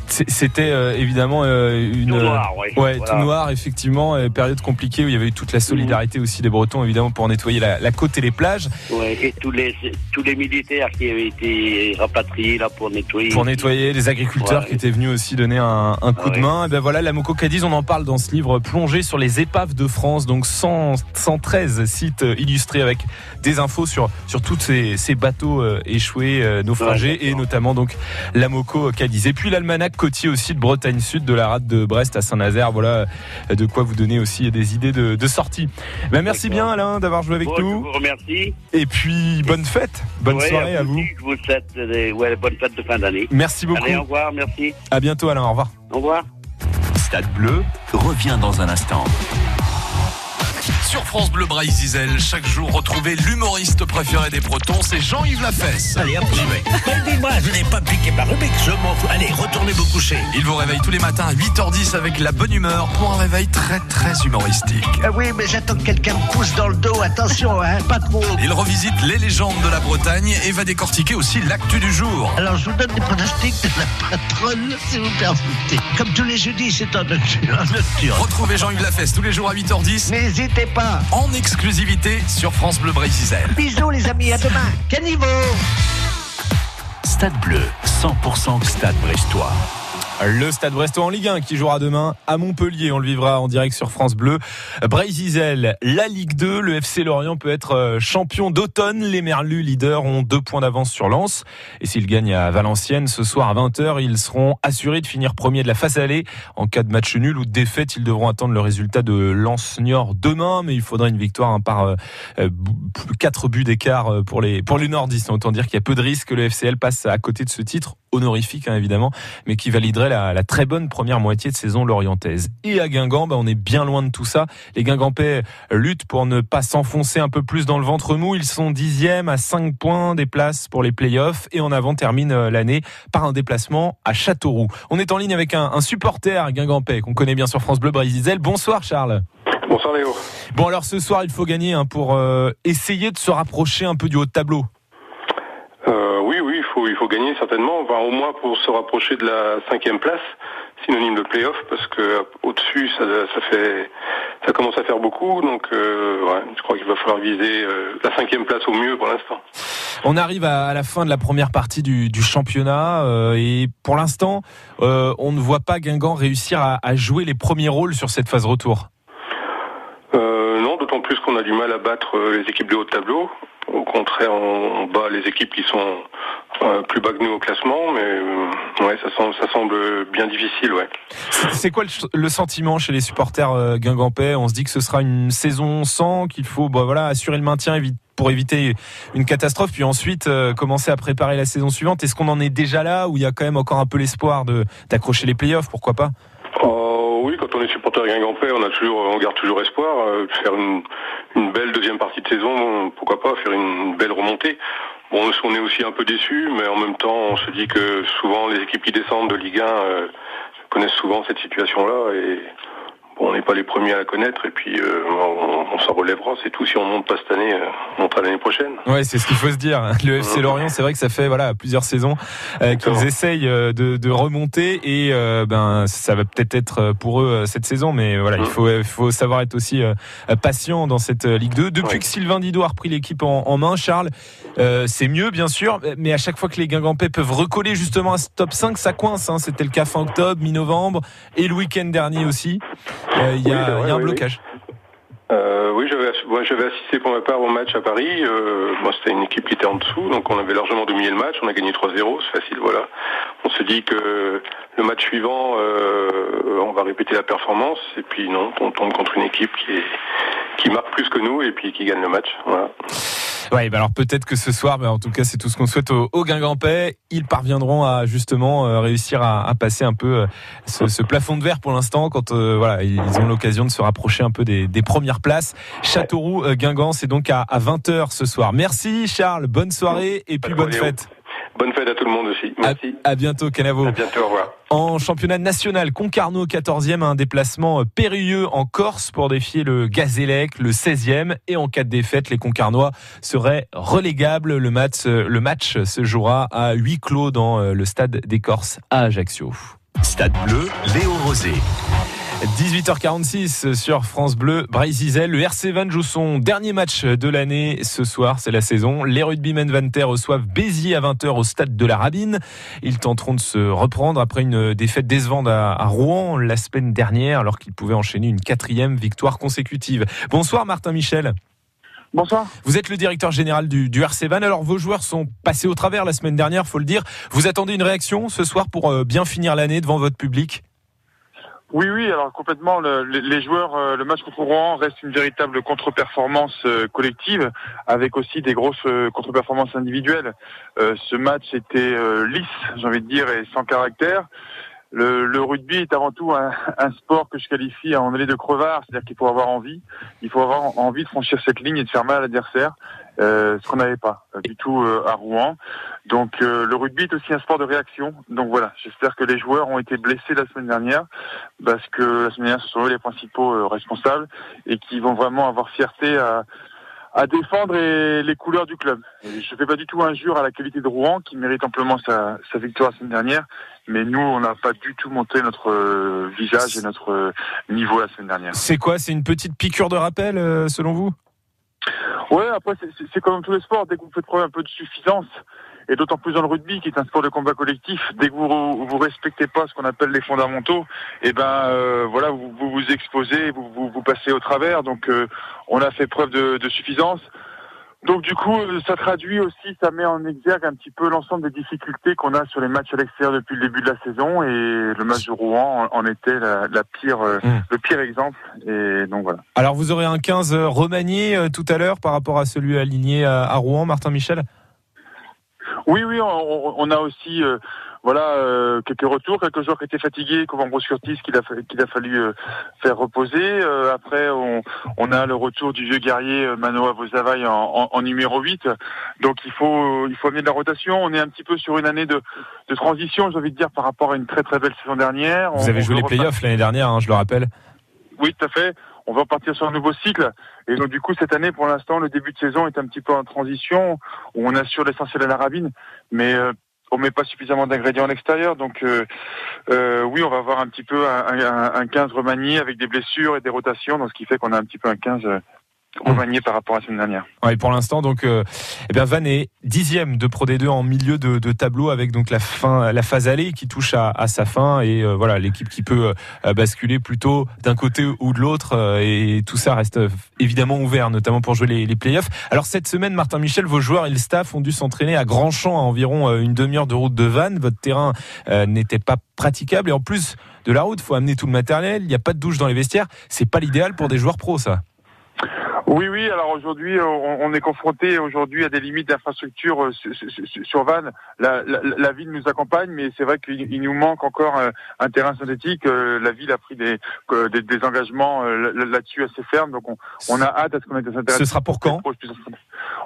Speaker 2: C'était euh, évidemment euh, une
Speaker 11: Tout noir, ouais.
Speaker 2: ouais,
Speaker 11: Voilà.
Speaker 2: tout noir effectivement, euh, période compliquée où il y avait eu toute la solidarité aussi des Bretons évidemment pour nettoyer la, la côte et les plages,
Speaker 11: Ouais, et tous les, tous les militaires qui avaient été rapatriés là pour nettoyer.
Speaker 2: pour nettoyer les agriculteurs
Speaker 11: Ouais.
Speaker 2: qui étaient venus aussi donner un, un coup de main. Et ben voilà, la Moco Cadiz, on en parle dans ce livre plongé sur les épaves de France, donc 100, 113 sites euh, illustrés avec des infos sur sur tous ces, ces bateaux euh, échoués, naufragés et notamment donc la Moco Cadiz. Et puis l'almanach côtier aussi de Bretagne Sud, de la rade de Brest à Saint-Nazaire. Voilà euh, de quoi vous donner aussi des idées de, de sortie. Ben merci bien Alain d'avoir joué avec
Speaker 11: Bon, je
Speaker 2: nous.
Speaker 11: vous remercie.
Speaker 2: Et puis bonne fête, bonne
Speaker 11: Ouais,
Speaker 2: soirée à vous.
Speaker 11: aussi, Je vous souhaite des ouais, bonnes fêtes de fin d'année.
Speaker 2: Merci beaucoup.
Speaker 11: Allez, au revoir, merci.
Speaker 2: À bientôt Alain, au revoir.
Speaker 11: Au revoir.
Speaker 10: Stade Bleu revient dans un instant.
Speaker 1: Sur France Bleu Braille Zizel, chaque jour, retrouvez l'humoriste préféré des Bretons, c'est Jean-Yves Lafesse.
Speaker 12: Allez, hop, j'y vais. Mais dis-moi, je n'ai pas piqué ma rubrique, je m'en fous. Allez, retournez vous coucher.
Speaker 1: Il vous réveille tous les matins à 8h10 avec la bonne humeur pour un réveil très très humoristique.
Speaker 12: Ah oui, mais j'attends que quelqu'un me pousse dans le dos. Attention, hein, pas trop.
Speaker 1: Il revisite les légendes de la Bretagne et va décortiquer aussi l'actu du jour.
Speaker 12: Alors, je vous donne des pronostics de la patronne, si vous permettez. Comme tous les jeudis, c'est en nocturne.
Speaker 1: Retrouvez Jean-Yves Lafesse tous les jours à 8h10
Speaker 12: N'hésitez pas.
Speaker 1: En exclusivité sur France Bleu Zizel.
Speaker 12: Bisous, les amis, à demain. Caniveau
Speaker 10: Stade Bleu, 100% Stade Brestois.
Speaker 2: Le Stade Brestois en Ligue 1 qui jouera demain à Montpellier. On le vivra en direct sur France Bleu. Brésil, la Ligue 2. Le FC Lorient peut être euh, champion d'automne. Les Merlus, leaders, ont deux points d'avance sur Lens. Et s'ils gagnent à Valenciennes ce soir à 20h, ils seront assurés de finir premier de la phase allée. En cas de match nul ou de défaite, ils devront attendre le résultat de Lens Niort demain. Mais il faudra une victoire hein, par euh, euh, b- quatre buts d'écart euh, pour les, pour les nordistes. Autant dire qu'il y a peu de risques que le FCL passe à côté de ce titre honorifique hein, évidemment, mais qui validerait la, la très bonne première moitié de saison lorientaise. Et à Guingamp, bah, on est bien loin de tout ça. Les Guingampais luttent pour ne pas s'enfoncer un peu plus dans le ventre mou. Ils sont dixièmes à 5 points des places pour les playoffs et en avant termine euh, l'année par un déplacement à Châteauroux. On est en ligne avec un, un supporter guingampais qu'on connaît bien sur France Bleu, Brésil. Bonsoir Charles.
Speaker 13: Bonsoir Léo.
Speaker 2: Bon alors ce soir il faut gagner hein, pour euh, essayer de se rapprocher un peu du haut de tableau.
Speaker 13: Euh, oui, oui, il faut, il faut gagner certainement, enfin, au moins pour se rapprocher de la cinquième place, synonyme de play-off, parce que euh, au-dessus, ça, ça fait, ça commence à faire beaucoup, donc euh, ouais, je crois qu'il va falloir viser euh, la cinquième place au mieux pour l'instant.
Speaker 2: On arrive à, à la fin de la première partie du, du championnat euh, et pour l'instant, on ne voit pas Guingamp réussir à, à jouer les premiers rôles sur cette phase retour.
Speaker 13: Euh, non, d'autant plus qu'on a du mal à battre les équipes de haut de tableau. Au contraire, on, bat les équipes qui sont euh, plus bas que nous au classement, mais euh, ouais, ça semble, bien difficile, ouais.
Speaker 2: C'est quoi le, sentiment chez les supporters euh, guingampais? On se dit que ce sera une saison sans, qu'il faut bah, voilà, assurer le maintien pour éviter une catastrophe, puis ensuite euh, commencer à préparer la saison suivante. Est-ce qu'on en est déjà là où il y a quand même encore un peu l'espoir d'accrocher les playoffs? Pourquoi pas?
Speaker 13: Quand on est supporter guingampais, on a on garde toujours espoir euh, faire une, belle deuxième partie de saison. Pourquoi pas faire une belle remontée. Bon, on est aussi un peu déçus, mais en même temps, on se dit que souvent les équipes qui descendent de Ligue 1 euh, connaissent souvent cette situation-là et bon, on n'est pas les premiers à la connaître. Et puis, euh, on, on s'en relèvera. C'est tout. Si on monte pas cette année, euh, on montera l'année prochaine.
Speaker 2: Ouais, c'est ce qu'il faut se dire. Le FC Lorient, c'est vrai que ça fait voilà plusieurs saisons euh, qu'ils essayent euh, de, de remonter et euh, ben ça va peut-être être pour eux euh, cette saison, mais voilà, il faut il faut savoir être aussi euh, patient dans cette euh, Ligue 2. Depuis que Sylvain Didot a repris l'équipe en, en main, Charles, euh, c'est mieux bien sûr, mais à chaque fois que les Guingampais peuvent recoller justement à ce top 5, ça coince. Hein. C'était le cas fin octobre, mi-novembre et le week-end dernier aussi. Euh, Il y a,
Speaker 13: Oui, c'est vrai,
Speaker 2: il y a un
Speaker 13: oui, oui.
Speaker 2: blocage.
Speaker 13: Euh, oui, j'avais moi, j'avais assisté pour ma part au match à Paris. Euh, moi, c'était une équipe qui était en dessous, donc on avait largement dominé le match. On a gagné 3-0, c'est facile, voilà. On se dit que le match suivant, euh, on va répéter la performance, et puis non, on tombe contre une équipe qui est qui marque plus que nous et puis qui gagne le match. Voilà.
Speaker 2: Ouais, bah alors peut-être que ce soir, bah en tout cas c'est tout ce qu'on souhaite aux, aux Guingampais, ils parviendront à justement euh, réussir à, à passer un peu euh, ce, ce plafond de verre pour l'instant quand euh, voilà ils ont l'occasion de se rapprocher un peu des, des premières places. Châteauroux, euh, Guingamp, c'est donc à, à 20h ce soir. Merci Charles, bonne soirée et puis bonne fête.
Speaker 13: Bonne fête à tout le monde aussi. Merci.
Speaker 2: À, à bientôt Canavo.
Speaker 13: À bientôt, au revoir.
Speaker 2: En championnat national, Concarneau 14e, un déplacement périlleux en Corse pour défier le Gazélec, le 16e. Et en cas de défaite, les Concarnois seraient relégables. Le match, le match se jouera à huis clos dans le stade des Corses à Ajaccio.
Speaker 10: Stade Bleu, Léo Rosé.
Speaker 2: 18h46 sur France Bleu, Brésil. Le RC Van joue son dernier match de l'année ce soir, c'est la saison. Les rugbymen Vanter reçoivent Béziers à 20h au stade de la Rabine. Ils tenteront de se reprendre après une défaite décevante à Rouen la semaine dernière, alors qu'ils pouvaient enchaîner une quatrième victoire consécutive. Bonsoir Martin Michel.
Speaker 14: Bonsoir.
Speaker 2: Vous êtes le directeur général du, du RC Van. Alors vos joueurs sont passés au travers la semaine dernière, faut le dire. Vous attendez une réaction ce soir pour euh, bien finir l'année devant votre public?
Speaker 14: Oui, oui, alors complètement, le- les, joueurs, euh, le match contre Rouen reste une véritable contre-performance euh, collective, avec aussi des grosses euh, contre-performances individuelles. Euh, ce match était euh, lisse, j'ai envie de dire, et sans caractère. Le, le rugby est avant tout un, un sport que je qualifie en allée de crevard, c'est-à-dire qu'il faut avoir envie, il faut avoir envie de franchir cette ligne et de faire mal à l'adversaire, euh, ce qu'on n'avait pas euh, du tout euh, à Rouen. Donc euh, le rugby est aussi un sport de réaction. Donc voilà, j'espère que les joueurs ont été blessés la semaine dernière parce que la semaine dernière ce sont eux les principaux responsables et qui vont vraiment avoir fierté à, à défendre les couleurs du club. Je fais pas du tout injure à la qualité de Rouen qui mérite amplement sa, sa victoire la semaine dernière, mais nous on n'a pas du tout monté notre visage et notre niveau la semaine dernière.
Speaker 2: C'est quoi? C'est une petite piqûre de rappel selon vous?
Speaker 14: Ouais, après c'est- comme tous les sports, dès que vous faites preuve un peu de suffisance, et d'autant plus dans le rugby qui est un sport de combat collectif, dès que vous vous respectez pas ce qu'on appelle les fondamentaux, et ben euh, voilà, vous, vous exposez, vous, vous passez au travers. Donc euh, on a fait preuve de suffisance. Donc du coup, euh, ça traduit aussi, ça met en exergue un petit peu l'ensemble des difficultés qu'on a sur les matchs à l'extérieur depuis le début de la saison, et le match de Rouen en, était la, la pire, euh, le pire exemple. Et donc voilà.
Speaker 2: Alors vous aurez un 15 remanié euh, tout à l'heure par rapport à celui aligné à, à Rouen, Martin Michel
Speaker 14: Oui, oui, on, on a aussi euh, voilà euh, quelques retours, quelques joueurs qui étaient fatigués, comme Ambrose Curtis qu'il a, qu'il a fallu euh, faire reposer. Euh, après, on, on a le retour du vieux guerrier Manoa Vosavaille en, en, en numéro 8. Donc il faut il faut amener de la rotation. On est un petit peu sur une année de, de transition, j'ai envie de dire, par rapport à une très très belle saison dernière.
Speaker 2: Vous
Speaker 14: On-
Speaker 2: avez joué les playoffs l'année dernière, hein, je le rappelle.
Speaker 14: oui, tout à fait. On va repartir sur un nouveau cycle. Et donc, du coup, cette année, pour l'instant, le début de saison est un petit peu en transition, où on assure l'essentiel à la rabine, mais euh, on met pas suffisamment d'ingrédients à l'extérieur. Donc, euh, euh, oui, on va avoir un petit peu un, un, un 15 remanié avec des blessures et des rotations, donc ce qui fait qu'on a un petit peu un 15 euh, remanié par rapport à la semaine dernière.
Speaker 2: Ouais, pour l'instant, donc, euh, eh bien, Van est dixième de Pro D2 en milieu de, tableau avec donc la fin, la phase allée qui touche à, sa fin et euh, voilà l'équipe qui peut euh, basculer plutôt d'un côté ou de l'autre euh, et tout ça reste évidemment ouvert, notamment pour jouer les, les playoffs. Alors cette semaine, Martin Michel, vos joueurs et le staff ont dû s'entraîner à Grandchamp, à environ une demi-heure de route de Vannes. Votre terrain n'était pas praticable et en plus de la route, faut amener tout le matériel. Il n'y a pas de douche dans les vestiaires. C'est pas l'idéal pour des joueurs pros, ça.
Speaker 14: Oui, oui. Alors aujourd'hui, on, on est confronté aujourd'hui à des limites d'infrastructure euh, sur, sur- sur Vannes. La, la, la ville nous accompagne, mais c'est vrai qu'il il nous manque encore euh, un terrain synthétique. Euh, La ville a pris des, des, des engagements euh, là- là-dessus assez fermes, donc on, on a hâte à ce qu'on ait des intérêts.
Speaker 2: Ce sera pour quand?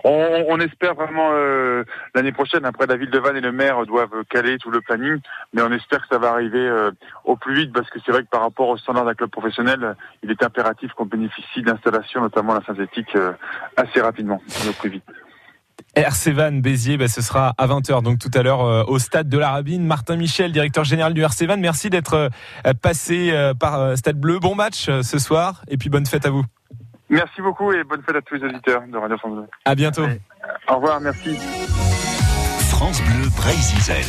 Speaker 14: On, espère vraiment euh, l'année prochaine. Après, la ville de Vannes et le maire doivent caler tout le planning, mais on espère que ça va arriver euh, au plus vite parce que c'est vrai que par rapport au standard d'un club professionnel, il est impératif qu'on bénéficie d'installations, notamment la synthétique, euh, assez rapidement, au plus vite.
Speaker 2: RC Van Béziers, bah, ce sera à 20h, donc tout à l'heure au stade de la Rabine. Martin Michel, directeur général du RC Van, merci d'être passé par Stade Bleu. Bon match ce soir et puis bonne fête à vous.
Speaker 14: Merci beaucoup et bonne fête à tous les auditeurs de Radio France Bleu.
Speaker 2: À bientôt.
Speaker 14: Au revoir, merci.
Speaker 10: France Bleu Brésil.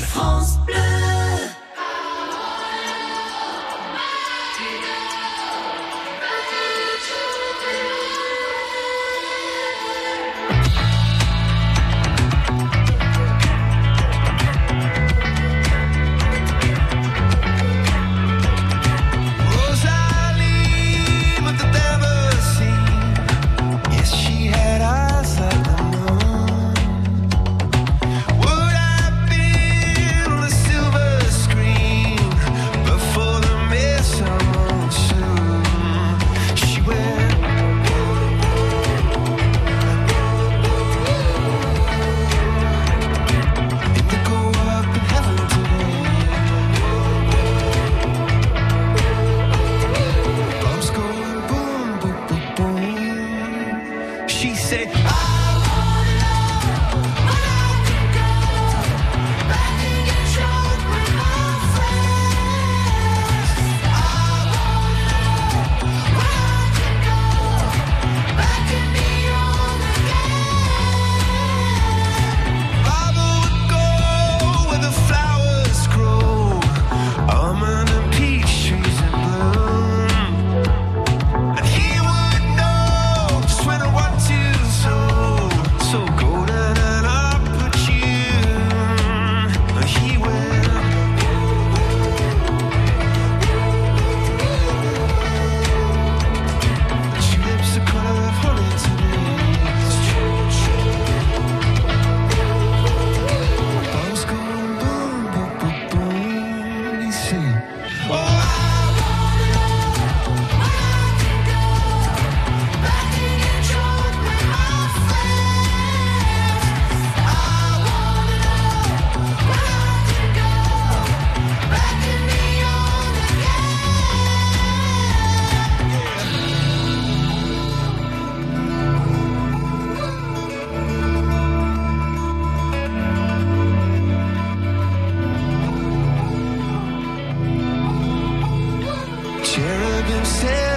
Speaker 7: cherubim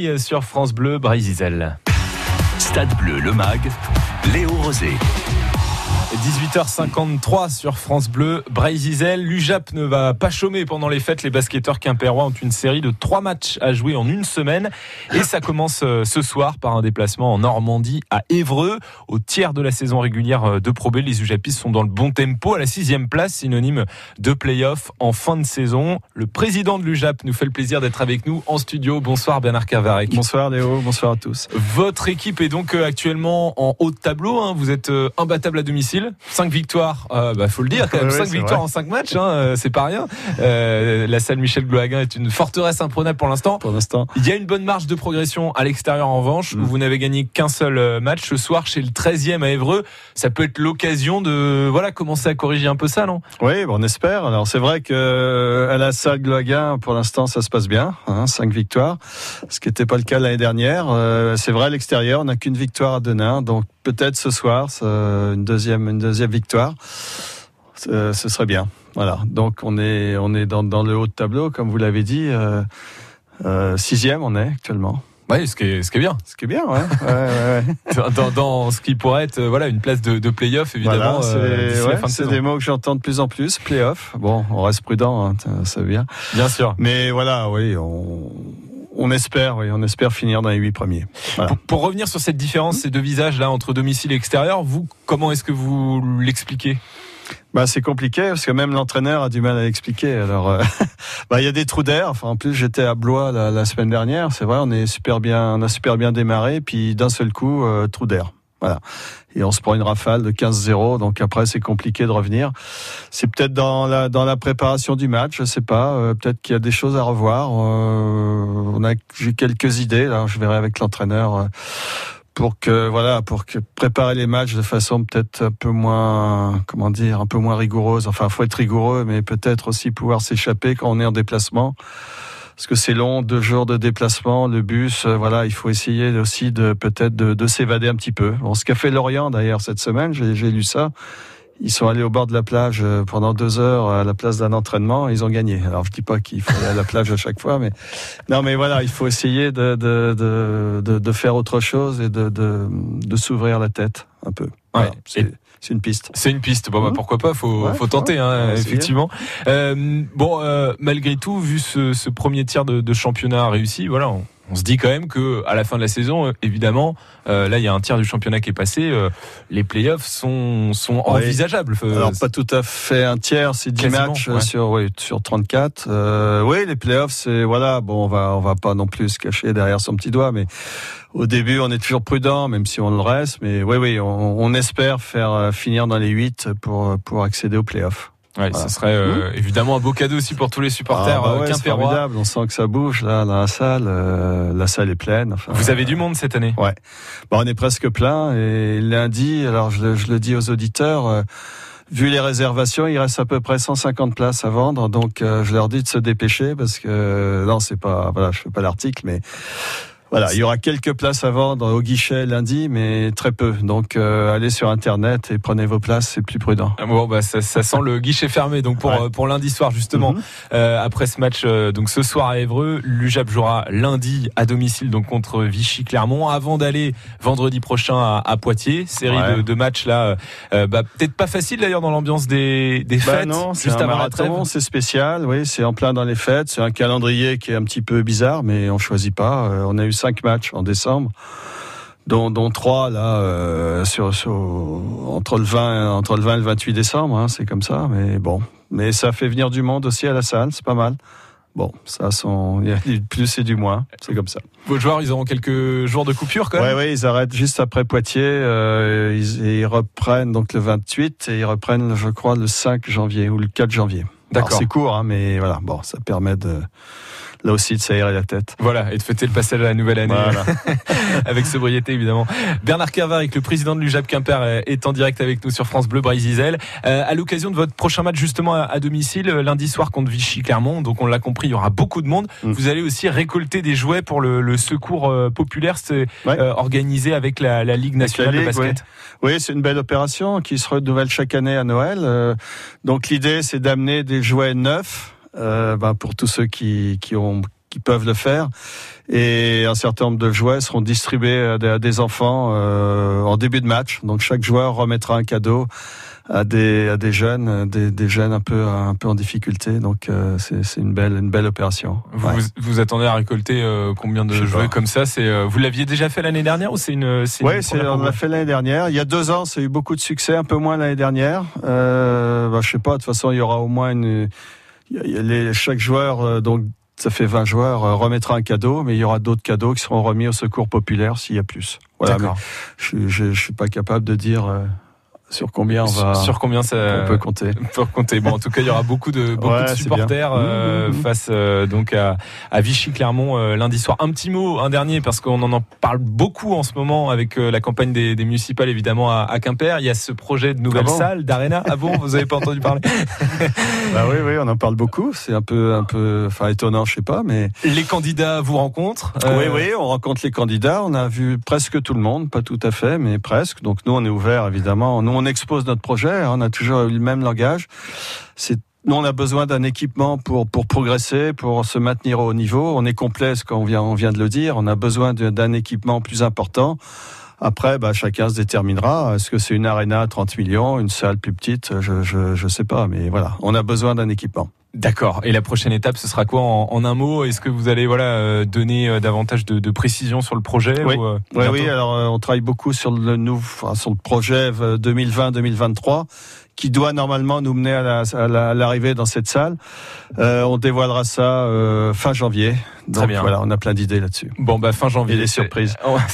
Speaker 2: Play sur France Bleu, Brésil.
Speaker 10: Stade Bleu, le MAG, Léo Rosé.
Speaker 2: 18h53 sur France Bleu, Brésil. L'UJAP ne va pas chômer pendant les fêtes. Les basketteurs quimpérois ont une série de trois matchs à jouer en une semaine. Et ça commence euh, ce soir par un déplacement en Normandie à Évreux. Au tiers de la saison régulière euh, de Pro B, les UJAPistes sont dans le bon tempo à la sixième place, synonyme de play-off en fin de saison. Le président de l'UJAP nous fait le plaisir d'être avec nous en studio. Bonsoir Bernard Carvarec.
Speaker 15: Bonsoir Léo, bonsoir à tous.
Speaker 2: Votre équipe est donc euh, actuellement en haut de tableau. hein. Vous êtes imbattable à domicile. 5 victoires, euh, bah, faut le dire quand même.
Speaker 15: Ouais,
Speaker 2: 5
Speaker 15: c'est
Speaker 2: victoires
Speaker 15: vrai.
Speaker 2: en 5 matchs, hein, euh, c'est pas rien. Euh, la salle Michel Glohaguin est une forteresse imprenable pour l'instant.
Speaker 15: Pour l'instant.
Speaker 2: Il y a une bonne marge de progression à l'extérieur en revanche.
Speaker 15: Mm.
Speaker 2: où Vous n'avez gagné qu'un seul euh, match ce soir chez le 13e à Évreux. Ça peut être l'occasion de voilà commencer à corriger un peu ça, non?
Speaker 15: Oui, on espère. Alors c'est vrai que à la salle Gloaguin, pour l'instant, ça se passe bien. Hein, cinq victoires, ce qui n'était pas le cas l'année dernière. Euh, c'est vrai à l'extérieur, on n'a qu'une victoire à Denain, donc peut-être ce soir, une deuxième, une deuxième victoire, ce, serait bien. Voilà. Donc on est, on est dans, dans le haut de tableau, comme vous l'avez dit. Euh, euh, sixième, on est actuellement.
Speaker 2: Oui, ce qui est, ce qui est bien.
Speaker 15: Ce qui est bien, ouais. ouais, ouais, ouais.
Speaker 2: Dans, dans ce qui pourrait être voilà une place de, de play-off évidemment.
Speaker 15: Voilà, c'est
Speaker 2: euh,
Speaker 15: ouais,
Speaker 2: de
Speaker 15: c'est des mots que j'entends de plus en plus. Playoff. Bon, on reste prudent, hein, ça vient.
Speaker 2: Bien sûr.
Speaker 15: Mais voilà, oui, on, on espère, oui, on espère finir dans les huit premiers. Voilà.
Speaker 2: Pour, pour revenir sur cette différence, ces deux visages là entre domicile et extérieur, vous comment est-ce que vous l'expliquez?
Speaker 15: Bah, c'est compliqué parce que même l'entraîneur a du mal à l'expliquer. Alors, euh, bah, il y a des trous d'air. Enfin, en plus, j'étais à Blois la, la semaine dernière. C'est vrai, on est super bien, on a super bien démarré, puis d'un seul coup, euh, trou d'air. Voilà. Et on se prend une rafale de 15-0. Donc après, c'est compliqué de revenir. C'est peut-être dans la, dans la préparation du match. Je sais pas. Euh, peut-être qu'il y a des choses à revoir. Euh, on a, j'ai quelques idées. Là, je verrai avec l'entraîneur. euh, pour que voilà pour que préparer les matchs de façon peut-être un peu moins comment dire un peu moins rigoureuse enfin faut être rigoureux mais peut-être aussi pouvoir s'échapper quand on est en déplacement parce que c'est long deux jours de déplacement le bus euh, voilà il faut essayer aussi de peut-être de, de s'évader un petit peu bon, ce qu'a fait Lorient d'ailleurs cette semaine j'ai j'ai lu ça ils sont allés au bord de la plage euh, pendant deux heures à la place d'un entraînement. Ils ont gagné. Alors je dis pas qu'il faut aller à la plage à chaque fois, mais non, mais voilà, il faut essayer de de de, de, faire autre chose et de de, de s'ouvrir la tête un peu. Voilà,
Speaker 2: Ouais.
Speaker 15: C'est une piste.
Speaker 2: C'est une piste. Bon, bah,
Speaker 15: Mhm.
Speaker 2: pourquoi pas Faut,
Speaker 15: Ouais,
Speaker 2: faut tenter, hein, effectivement. Euh, bon, euh, malgré tout, vu ce, ce premier tiers de, de championnat réussi, voilà, on, on se dit quand même que à la fin de la saison, euh, évidemment, euh, là, il y a un tiers du championnat qui est passé. euh, les playoffs sont sont
Speaker 15: Ouais.
Speaker 2: envisageables. Euh,
Speaker 15: Alors pas tout à fait un tiers, c'est 10
Speaker 2: Quasiment,
Speaker 15: matchs
Speaker 2: ouais.
Speaker 15: sur oui, sur 34. Euh, oui, les playoffs c'est voilà, bon on va on va pas non plus se cacher derrière son petit doigt mais au début, on est toujours prudent même si on le reste mais oui oui, on, on espère faire euh, finir dans les 8 pour pour accéder aux playoffs.
Speaker 2: Ouais,
Speaker 15: Voilà.
Speaker 2: ce serait euh, évidemment un beau cadeau aussi pour tous les supporters
Speaker 15: Ah, bah
Speaker 2: euh,
Speaker 15: ouais, formidable, on sent que ça bouge là dans la salle, euh, la salle est pleine. Enfin,
Speaker 2: Vous avez du monde cette année.
Speaker 15: Ouais. Bon, on est presque plein et lundi, alors je, le- je le dis aux auditeurs, euh, vu les réservations, il reste à peu près 150 places à vendre, donc euh, je leur dis de se dépêcher parce que non, c'est pas, voilà, je fais pas l'article, mais voilà, il y aura quelques places à vendre au guichet lundi, mais très peu. Donc euh, allez sur internet et prenez vos places, c'est plus prudent.
Speaker 2: Ah, Bon, bah, ça, ça sent le guichet fermé. Donc pour
Speaker 15: Ouais.
Speaker 2: euh, pour lundi soir justement,
Speaker 15: Mhm.
Speaker 2: euh, après ce match, euh, donc ce soir à Évreux, l'UJAP jouera lundi à domicile donc contre Vichy Clermont, avant d'aller vendredi prochain à, à Poitiers. Série
Speaker 15: Ouais.
Speaker 2: de, de matchs là, euh, bah, peut-être pas facile d'ailleurs dans l'ambiance des des
Speaker 15: Bah
Speaker 2: fêtes,
Speaker 15: non, c'est
Speaker 2: juste
Speaker 15: un
Speaker 2: avant
Speaker 15: marathon, c'est spécial, oui, c'est en plein dans les fêtes, c'est un calendrier qui est un petit peu bizarre, mais on choisit pas. Euh, on a eu cinq matchs en décembre, dont, dont trois là euh, sur, sur- entre le 20 entre le 20 et le 28 décembre, hein, c'est comme ça, mais bon, mais ça fait venir du monde aussi à la salle, c'est pas mal. Bon, ça sont, il y a du plus et du moins, c'est comme ça.
Speaker 2: Vos joueurs, ils auront quelques jours de coupure quand même?
Speaker 15: ouais, ils arrêtent juste après Poitiers. euh, ils, ils reprennent donc le 28 et ils reprennent, je crois, le 5 janvier ou le 4 janvier.
Speaker 2: D'accord.
Speaker 15: C'est court, hein, mais voilà, bon, ça permet de là aussi de s'aérer la tête.
Speaker 2: Voilà, et de fêter le passage à la nouvelle année
Speaker 15: Voilà.
Speaker 2: avec sobriété évidemment. Bernard Carvaric, le président de l'UJAP Quimper, euh, est en direct avec nous sur France Bleu Brésil. Euh, à l'occasion de votre prochain match justement à, à domicile, euh, lundi soir contre Vichy Clermont, donc on l'a compris, il y aura beaucoup de monde.
Speaker 15: Mm.
Speaker 2: Vous allez aussi récolter des jouets pour le, le secours euh, populaire, c'est
Speaker 15: Ouais.
Speaker 2: euh, organisé avec la, la Ligue
Speaker 15: la
Speaker 2: nationale de basket.
Speaker 15: Oui, c'est une belle opération qui se renouvelle chaque année à Noël. Euh, donc l'idée, c'est d'amener des jouets neufs euh, ben, pour tous ceux qui, qui ont qui peuvent le faire. Et un certain nombre de jouets seront distribués à des, à des enfants euh, en début de match. Donc chaque joueur remettra un cadeau à des, à des jeunes, des, des jeunes un peu, un peu en difficulté. Donc euh, c'est c'est une belle, une belle opération.
Speaker 2: Vous,
Speaker 15: Ouais.
Speaker 2: vous, attendez à récolter euh, combien de jouets comme ça? C'est euh, vous l'aviez déjà fait l'année dernière ou c'est une c'est
Speaker 15: Oui, on l'a fait l'année dernière. Il y a deux ans, ça a eu beaucoup de succès, un peu moins l'année dernière. Euh, bah, je sais pas, de toute façon, il y aura au moins une. Les, chaque joueur, euh, donc ça fait 20 joueurs, euh, remettra un cadeau, mais il y aura d'autres cadeaux qui seront remis au secours populaire s'il y a plus. Voilà, mais je, je, je suis pas capable de dire euh, sur combien on va.
Speaker 2: Sur- combien ça
Speaker 15: on peut compter.
Speaker 2: On peut compter. Bon, en tout cas, il y aura beaucoup de beaucoup
Speaker 15: Ouais,
Speaker 2: de supporters euh,
Speaker 15: Mmh, mmh, mmh.
Speaker 2: face euh, donc à, à Vichy Clermont euh, lundi soir. Un petit mot, un dernier parce qu'on en en parle beaucoup en ce moment avec la campagne des, des municipales évidemment à, à Quimper. Il y a ce projet de nouvelle
Speaker 15: Ah bon
Speaker 2: salle d'arena. Ah bon, vous avez pas entendu parler
Speaker 15: Bah oui, oui, on en parle beaucoup. C'est un peu, un peu, enfin étonnant, je sais pas, mais.
Speaker 2: Les candidats vous rencontrent
Speaker 15: Oui, oui, on rencontre les candidats. On a vu presque tout le monde, pas tout à fait, mais presque. Donc nous, on est ouvert, évidemment. Nous, on expose notre projet. hein. On a toujours eu le même langage. Nous, on a besoin d'un équipement pour progresser, pour se maintenir au haut niveau. On est complet, ce qu'on vient on vient de le dire. On a besoin d'un équipement plus important. Après, bah, chacun se déterminera. Est-ce que c'est une arena à 30 millions, une salle plus petite? Je je sais pas, mais voilà, on a besoin d'un équipement.
Speaker 2: D'accord. Et la prochaine étape, ce sera quoi en, en un mot? Est-ce que vous allez voilà euh, donner euh, davantage de, de précision sur le projet
Speaker 15: Oui,
Speaker 2: ou, euh,
Speaker 15: oui. Alors, euh, on travaille beaucoup sur le nouveau, enfin, sur le projet euh, 2020-2023 qui doit normalement nous mener à la- à l'arrivée dans cette salle. Euh, on dévoilera ça euh, fin janvier. Donc
Speaker 2: bien.
Speaker 15: voilà, on a plein d'idées là-dessus.
Speaker 2: Bon, bah fin janvier.
Speaker 15: Et des surprises.